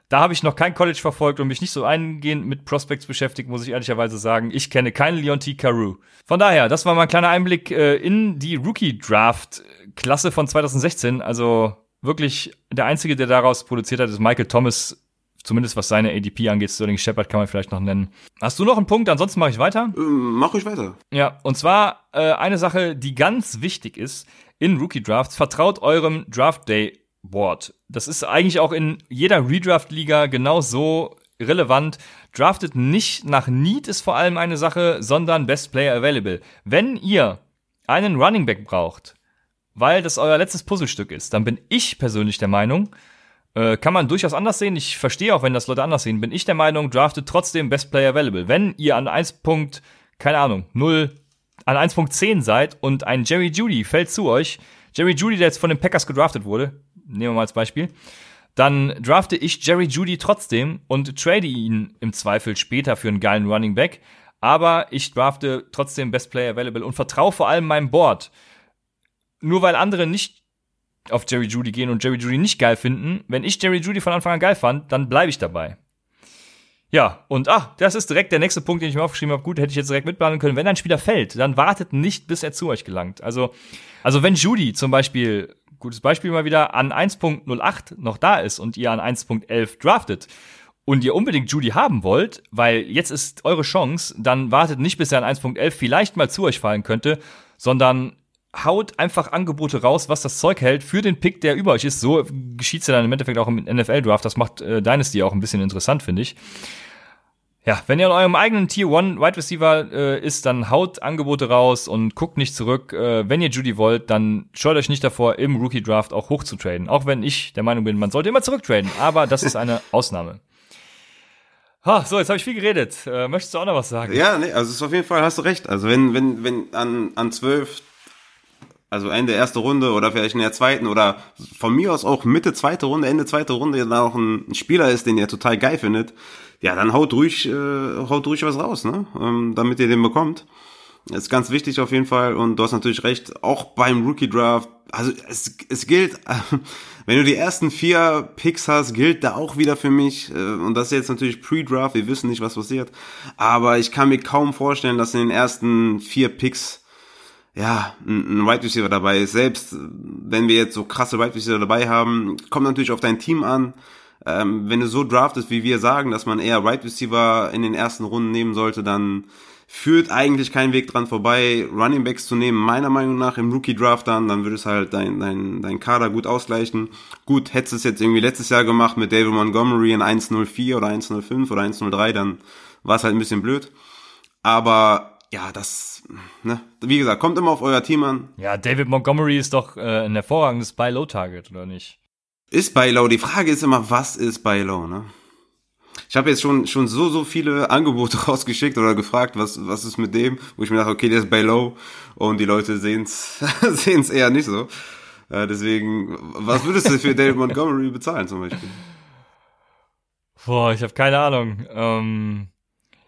da habe ich noch kein College verfolgt und mich nicht so eingehend mit Prospects beschäftigt, muss ich ehrlicherweise sagen. Ich kenne keinen Leonti Carew. Von daher, das war mal ein kleiner Einblick äh, in die Rookie-Draft-Klasse von 2016. Also wirklich der einzige, der daraus produziert hat, ist Michael Thomas. Zumindest was seine ADP angeht, Sterling Shepard kann man vielleicht noch nennen. Hast du noch einen Punkt? Ansonsten mache ich weiter. Ähm, mach ich weiter. Ja, und zwar äh, eine Sache, die ganz wichtig ist in Rookie Drafts, vertraut eurem Draft Day Board. Das ist eigentlich auch in jeder Redraft-Liga genau so relevant. Draftet nicht nach Need ist vor allem eine Sache, sondern Best Player Available. Wenn ihr einen Running Back braucht, weil das euer letztes Puzzlestück ist, dann bin ich persönlich der Meinung, äh, kann man durchaus anders sehen. Ich verstehe auch, wenn das Leute anders sehen. Bin ich der Meinung, draftet trotzdem Best Player Available. Wenn ihr an 1. keine Ahnung, 0 an 1.10 seid und ein Jerry Judy fällt zu euch, Jerry Judy, der jetzt von den Packers gedraftet wurde, nehmen wir mal als Beispiel, dann drafte ich Jerry Judy trotzdem und trade ihn im Zweifel später für einen geilen Running Back. Aber ich drafte trotzdem Best Player Available und vertraue vor allem meinem Board. Nur weil andere nicht auf Jerry Judy gehen und Jerry Judy nicht geil finden, wenn ich Jerry Judy von Anfang an geil fand, dann bleibe ich dabei. Ja, und ah, das ist direkt der nächste Punkt, den ich mir aufgeschrieben habe. Gut, hätte ich jetzt direkt mitplanen können. Wenn ein Spieler fällt, dann wartet nicht, bis er zu euch gelangt. Also, also wenn Judy zum Beispiel, gutes Beispiel mal wieder, an 1.08 noch da ist und ihr an 1.11 draftet und ihr unbedingt Judy haben wollt, weil jetzt ist eure Chance, dann wartet nicht, bis er an 1.11 vielleicht mal zu euch fallen könnte, sondern haut einfach Angebote raus, was das Zeug hält für den Pick, der über euch ist. So geschieht's ja dann im Endeffekt auch im NFL-Draft. Das macht äh, Dynasty auch ein bisschen interessant, finde ich. Ja, wenn ihr in eurem eigenen Tier One Wide Receiver äh, ist, dann haut Angebote raus und guckt nicht zurück. Äh, wenn ihr Judy wollt, dann scheut euch nicht davor, im Rookie Draft auch hoch zu traden. Auch wenn ich der Meinung bin, man sollte immer zurücktraden. Aber das ist eine Ausnahme. Ha, so, jetzt habe ich viel geredet. Äh, möchtest du auch noch was sagen? Ja, nee, also ist auf jeden Fall hast du recht. Also wenn, wenn, wenn an, an 12, also Ende erste Runde oder vielleicht in der zweiten oder von mir aus auch Mitte zweite Runde, Ende zweite Runde, da auch ein Spieler ist, den ihr total geil findet, ja, dann haut ruhig, äh, haut ruhig was raus, ne? Ähm, damit ihr den bekommt. Das ist ganz wichtig auf jeden Fall und du hast natürlich recht, auch beim Rookie Draft also es, es gilt, wenn du die ersten vier Picks hast, gilt da auch wieder für mich. Äh, und das ist jetzt natürlich Pre-Draft, wir wissen nicht, was passiert. Aber ich kann mir kaum vorstellen, dass in den ersten vier Picks ja, ein, ein Wide Receiver dabei ist. Selbst wenn wir jetzt so krasse Wide Receiver dabei haben, kommt natürlich auf dein Team an. Ähm, wenn du so draftest, wie wir sagen, dass man eher Wide Receiver in den ersten Runden nehmen sollte, dann führt eigentlich kein Weg dran vorbei, Running Backs zu nehmen, meiner Meinung nach im Rookie Draft dann, dann würde es halt dein, dein, dein Kader gut ausgleichen. Gut, hättest du es jetzt irgendwie letztes Jahr gemacht mit David Montgomery in 1.04 oder 1.05 oder 1.03, dann war es halt ein bisschen blöd. Aber ja, das, ne, wie gesagt, kommt immer auf euer Team an. Ja, David Montgomery ist doch äh, ein hervorragendes Buy-Low-Target, oder nicht? Ist Buy-Low. Die Frage ist immer, was ist Buy-Low, ne? Ich habe jetzt schon schon so so viele Angebote rausgeschickt oder gefragt, was was ist mit dem, wo ich mir dachte, okay, der ist bei Low und die Leute sehen's sehen's eher nicht so. Äh, deswegen, was würdest du für David Montgomery bezahlen zum Beispiel? Boah, ich habe keine Ahnung. Ähm,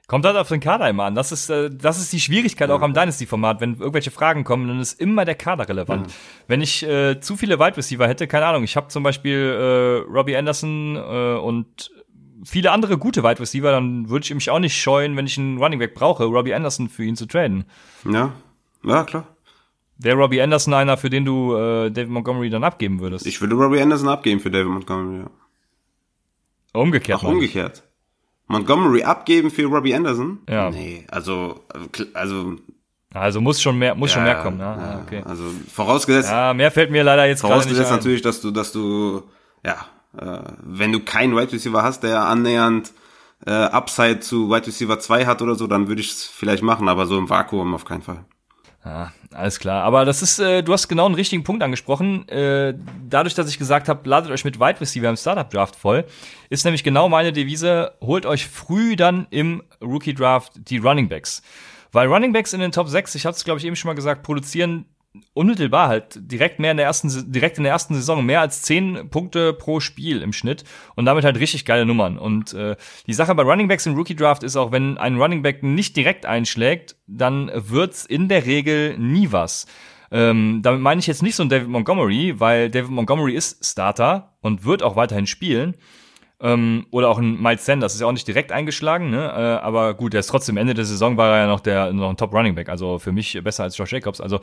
kommt halt auf den Kader immer an. Das ist, äh, das ist die Schwierigkeit ja. auch am Dynasty-Format. Wenn irgendwelche Fragen kommen, dann ist immer der Kader relevant. Ja. Wenn ich äh, zu viele Wide Receiver hätte, keine Ahnung, ich habe zum Beispiel äh, Robbie Anderson äh, und viele andere gute Wide Receiver, dann würde ich mich auch nicht scheuen, wenn ich einen Running Back brauche, Robbie Anderson für ihn zu traden. Ja, ja, klar. Wäre Robbie Anderson einer, für den du äh, David Montgomery dann abgeben würdest? Ich würde Robbie Anderson abgeben für David Montgomery, ja. Umgekehrt. Ach, umgekehrt. Montgomery abgeben für Robbie Anderson? Ja. Nee, also, also. Also muss schon mehr, muss ja, schon mehr kommen, ja. ja. Okay. Also vorausgesetzt. Ja, mehr fällt mir leider jetzt Vorausgesetzt natürlich, dass du, dass du, ja, äh, wenn du keinen Wide Receiver hast, der annähernd äh, Upside zu Wide Receiver 2 hat oder so, dann würde ich es vielleicht machen, aber so im Vakuum auf keinen Fall. Ja, alles klar. Aber das ist, äh, du hast genau einen richtigen Punkt angesprochen. Äh, dadurch, dass ich gesagt habe, ladet euch mit Wide Receiver im Startup Draft voll, ist nämlich genau meine Devise, holt euch früh dann im Rookie Draft die Running Backs. Weil Running Backs in den Top 6, ich hatte es glaube ich eben schon mal gesagt, produzieren unmittelbar halt direkt mehr in der ersten direkt in der ersten Saison mehr als zehn Punkte pro Spiel im Schnitt und damit halt richtig geile Nummern und äh, die Sache bei Running Backs im Rookie Draft ist auch wenn ein Running Back nicht direkt einschlägt dann wird's in der Regel nie was ähm, damit meine ich jetzt nicht so ein David Montgomery weil David Montgomery ist Starter und wird auch weiterhin spielen ähm, oder auch ein Miles Sanders ist ja auch nicht direkt eingeschlagen, ne? Äh, aber gut, der ist trotzdem Ende der Saison war er ja noch der noch ein Top Running Back, also für mich besser als Josh Jacobs. Also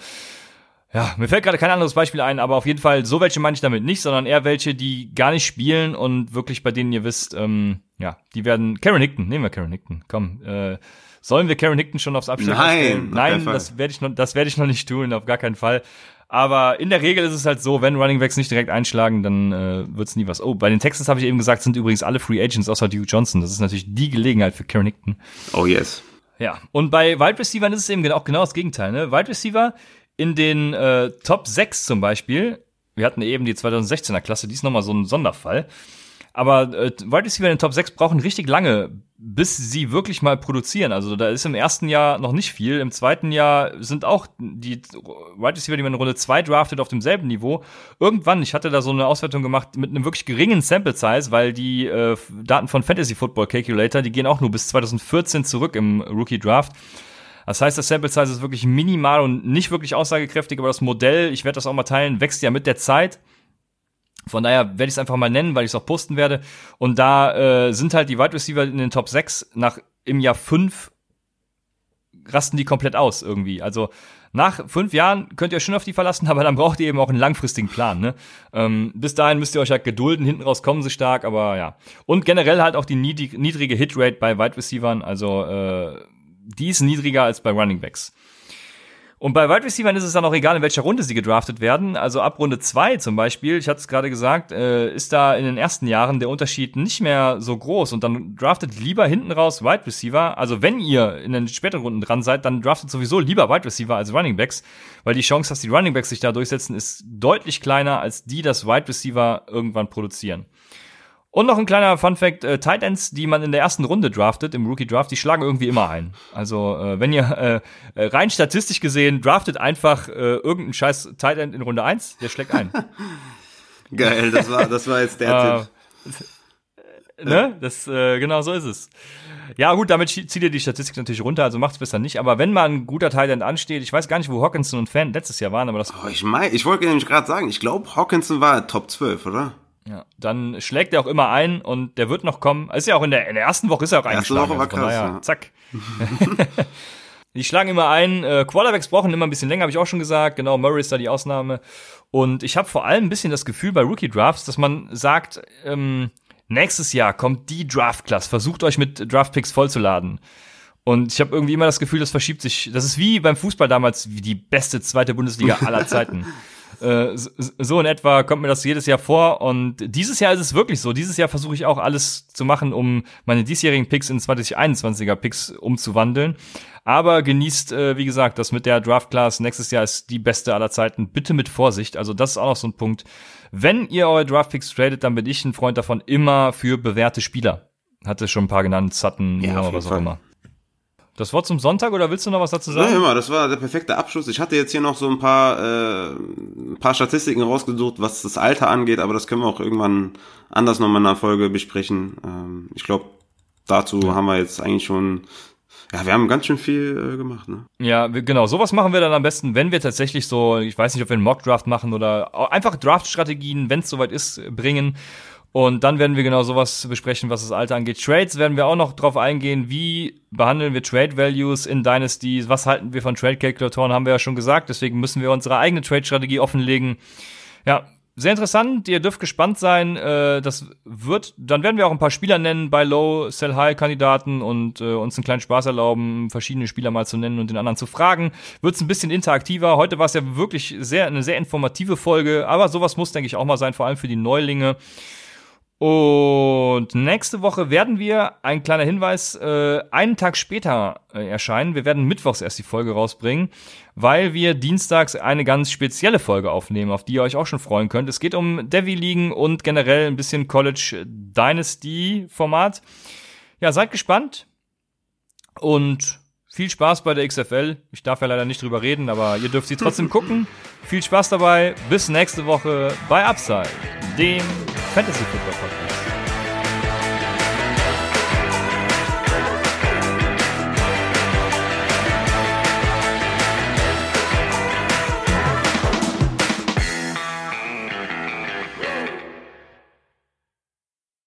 ja, mir fällt gerade kein anderes Beispiel ein, aber auf jeden Fall, so welche meine ich damit nicht, sondern eher welche, die gar nicht spielen und wirklich bei denen ihr wisst, ähm, ja, die werden. Karen Hickton, nehmen wir Karen Hickton, komm. Äh, sollen wir Karen Hickton schon aufs Abstellen Nein, stellen? Nein, das werde ich noch, das werde ich noch nicht tun, auf gar keinen Fall. Aber in der Regel ist es halt so, wenn Running Backs nicht direkt einschlagen, dann äh, wird's nie was. Oh, bei den Texans habe ich eben gesagt, sind übrigens alle Free Agents außer Duke Johnson. Das ist natürlich die Gelegenheit für Karen Hickton. Oh yes. Ja, und bei Wide Receivers ist es eben auch genau das Gegenteil. Ne? Wide Receiver in den äh, Top 6 zum Beispiel, wir hatten eben die 2016er Klasse, die ist nochmal so ein Sonderfall. Aber äh, Wide Receiver in den Top 6 brauchen richtig lange, bis sie wirklich mal produzieren. Also da ist im ersten Jahr noch nicht viel. Im zweiten Jahr sind auch die Wide Receiver, die man in Runde 2 draftet, auf demselben Niveau. Irgendwann, ich hatte da so eine Auswertung gemacht mit einem wirklich geringen Sample Size, weil die äh, Daten von Fantasy Football Calculator, die gehen auch nur bis 2014 zurück im Rookie Draft. Das heißt, das Sample Size ist wirklich minimal und nicht wirklich aussagekräftig, aber das Modell, ich werde das auch mal teilen, wächst ja mit der Zeit. Von daher werde ich es einfach mal nennen, weil ich es auch posten werde. Und da äh, sind halt die Wide Receiver in den Top 6 nach im Jahr 5 rasten die komplett aus irgendwie. Also nach fünf Jahren könnt ihr euch schon auf die verlassen, aber dann braucht ihr eben auch einen langfristigen Plan. Ne? Ähm, bis dahin müsst ihr euch halt gedulden, hinten raus kommen sie stark, aber ja. Und generell halt auch die niedrige Hitrate bei Wide Receivern, also äh, die ist niedriger als bei Running Backs. Und bei Wide Receivers ist es dann auch egal, in welcher Runde sie gedraftet werden. Also ab Runde 2 zum Beispiel, ich hatte es gerade gesagt, äh, ist da in den ersten Jahren der Unterschied nicht mehr so groß. Und dann draftet lieber hinten raus Wide Receiver. Also wenn ihr in den späteren Runden dran seid, dann draftet sowieso lieber Wide Receiver als Running Backs. Weil die Chance, dass die Running Backs sich da durchsetzen, ist deutlich kleiner, als die das Wide Receiver irgendwann produzieren. Und noch ein kleiner Fun Fact, äh, Tight Ends, die man in der ersten Runde draftet, im Rookie Draft, die schlagen irgendwie immer ein. Also, äh, wenn ihr äh, äh rein statistisch gesehen draftet einfach äh, irgendeinen scheiß Tight End in Runde 1, der schlägt ein. Geil, das war, das war jetzt der äh, Tipp. ne? Das, äh, genau so ist es. Ja, gut, damit zieht ihr die Statistik natürlich runter, also macht's besser nicht. Aber wenn mal ein guter Teil ansteht, ich weiß gar nicht, wo Hawkinson und Fan letztes Jahr waren, aber das. Oh, ich mein, ich wollte nämlich gerade sagen, ich glaube, Hawkinson war Top 12, oder? Ja, dann schlägt er auch immer ein und der wird noch kommen. Ist ja auch in der, in der ersten Woche ist er auch Erste eingeschlagen. Woche war also krass, daher, ja. Zack. die schlagen immer ein. Äh, Quarterbacks brauchen immer ein bisschen länger, habe ich auch schon gesagt. Genau, Murray ist da die Ausnahme. Und ich habe vor allem ein bisschen das Gefühl bei Rookie Drafts, dass man sagt, ähm, nächstes Jahr kommt die Draft Class. Versucht euch mit Draft Picks vollzuladen. Und ich habe irgendwie immer das Gefühl, das verschiebt sich. Das ist wie beim Fußball damals, wie die beste zweite Bundesliga aller Zeiten. Äh, so, in etwa kommt mir das jedes Jahr vor. Und dieses Jahr ist es wirklich so. Dieses Jahr versuche ich auch alles zu machen, um meine diesjährigen Picks in 2021er Picks umzuwandeln. Aber genießt, äh, wie gesagt, das mit der Draft Class nächstes Jahr ist die beste aller Zeiten. Bitte mit Vorsicht. Also das ist auch noch so ein Punkt. Wenn ihr eure Draft Picks tradet, dann bin ich ein Freund davon, immer für bewährte Spieler. Hatte schon ein paar genannt, Sutton, Ja, Moore, was auch immer. Das Wort zum Sonntag oder willst du noch was dazu Ja, sagen? hör mal, das war der perfekte Abschluss. Ich hatte jetzt hier noch so ein paar, äh, ein paar Statistiken rausgesucht, was das Alter angeht, aber das können wir auch irgendwann anders nochmal in einer Folge besprechen. Ähm, ich glaube, dazu haben wir jetzt eigentlich schon, ja, wir haben ganz schön viel äh, gemacht, ne? Ja, wir- genau. Sowas machen wir dann am besten, wenn wir tatsächlich so, ich weiß nicht, ob wir einen Mock-Draft machen oder einfach Draft-Strategien, wenn es soweit ist, bringen. Und dann werden wir genau sowas besprechen, was das Alter angeht. Trades werden wir auch noch drauf eingehen. Wie behandeln wir Trade Values in Dynasties? Was halten wir von Trade Calculatoren? Haben wir ja schon gesagt. Deswegen müssen wir unsere eigene Trade-Strategie offenlegen. Ja, sehr interessant. Ihr dürft gespannt sein. Äh, das wird, dann werden wir auch ein paar Spieler nennen bei Low, Sell High Kandidaten und äh, uns einen kleinen Spaß erlauben, verschiedene Spieler mal zu nennen und den anderen zu fragen. Wird's ein bisschen interaktiver. Heute war es ja wirklich sehr, eine sehr informative Folge, aber sowas muss, denke ich, auch mal sein, vor allem für die Neulinge. Und nächste Woche werden wir, ein kleiner Hinweis, äh, einen Tag später äh, erscheinen. Wir werden mittwochs erst die Folge rausbringen, weil wir dienstags eine ganz spezielle Folge aufnehmen, auf die ihr euch auch schon freuen könnt. Es geht um Devi-Ligen und generell ein bisschen College Dynasty-Format. Ja, seid gespannt und viel Spaß bei der XFL. Ich darf ja leider nicht drüber reden, aber ihr dürft sie trotzdem gucken. Viel Spaß dabei. Bis nächste Woche bei Upside, dem Fantasy Football.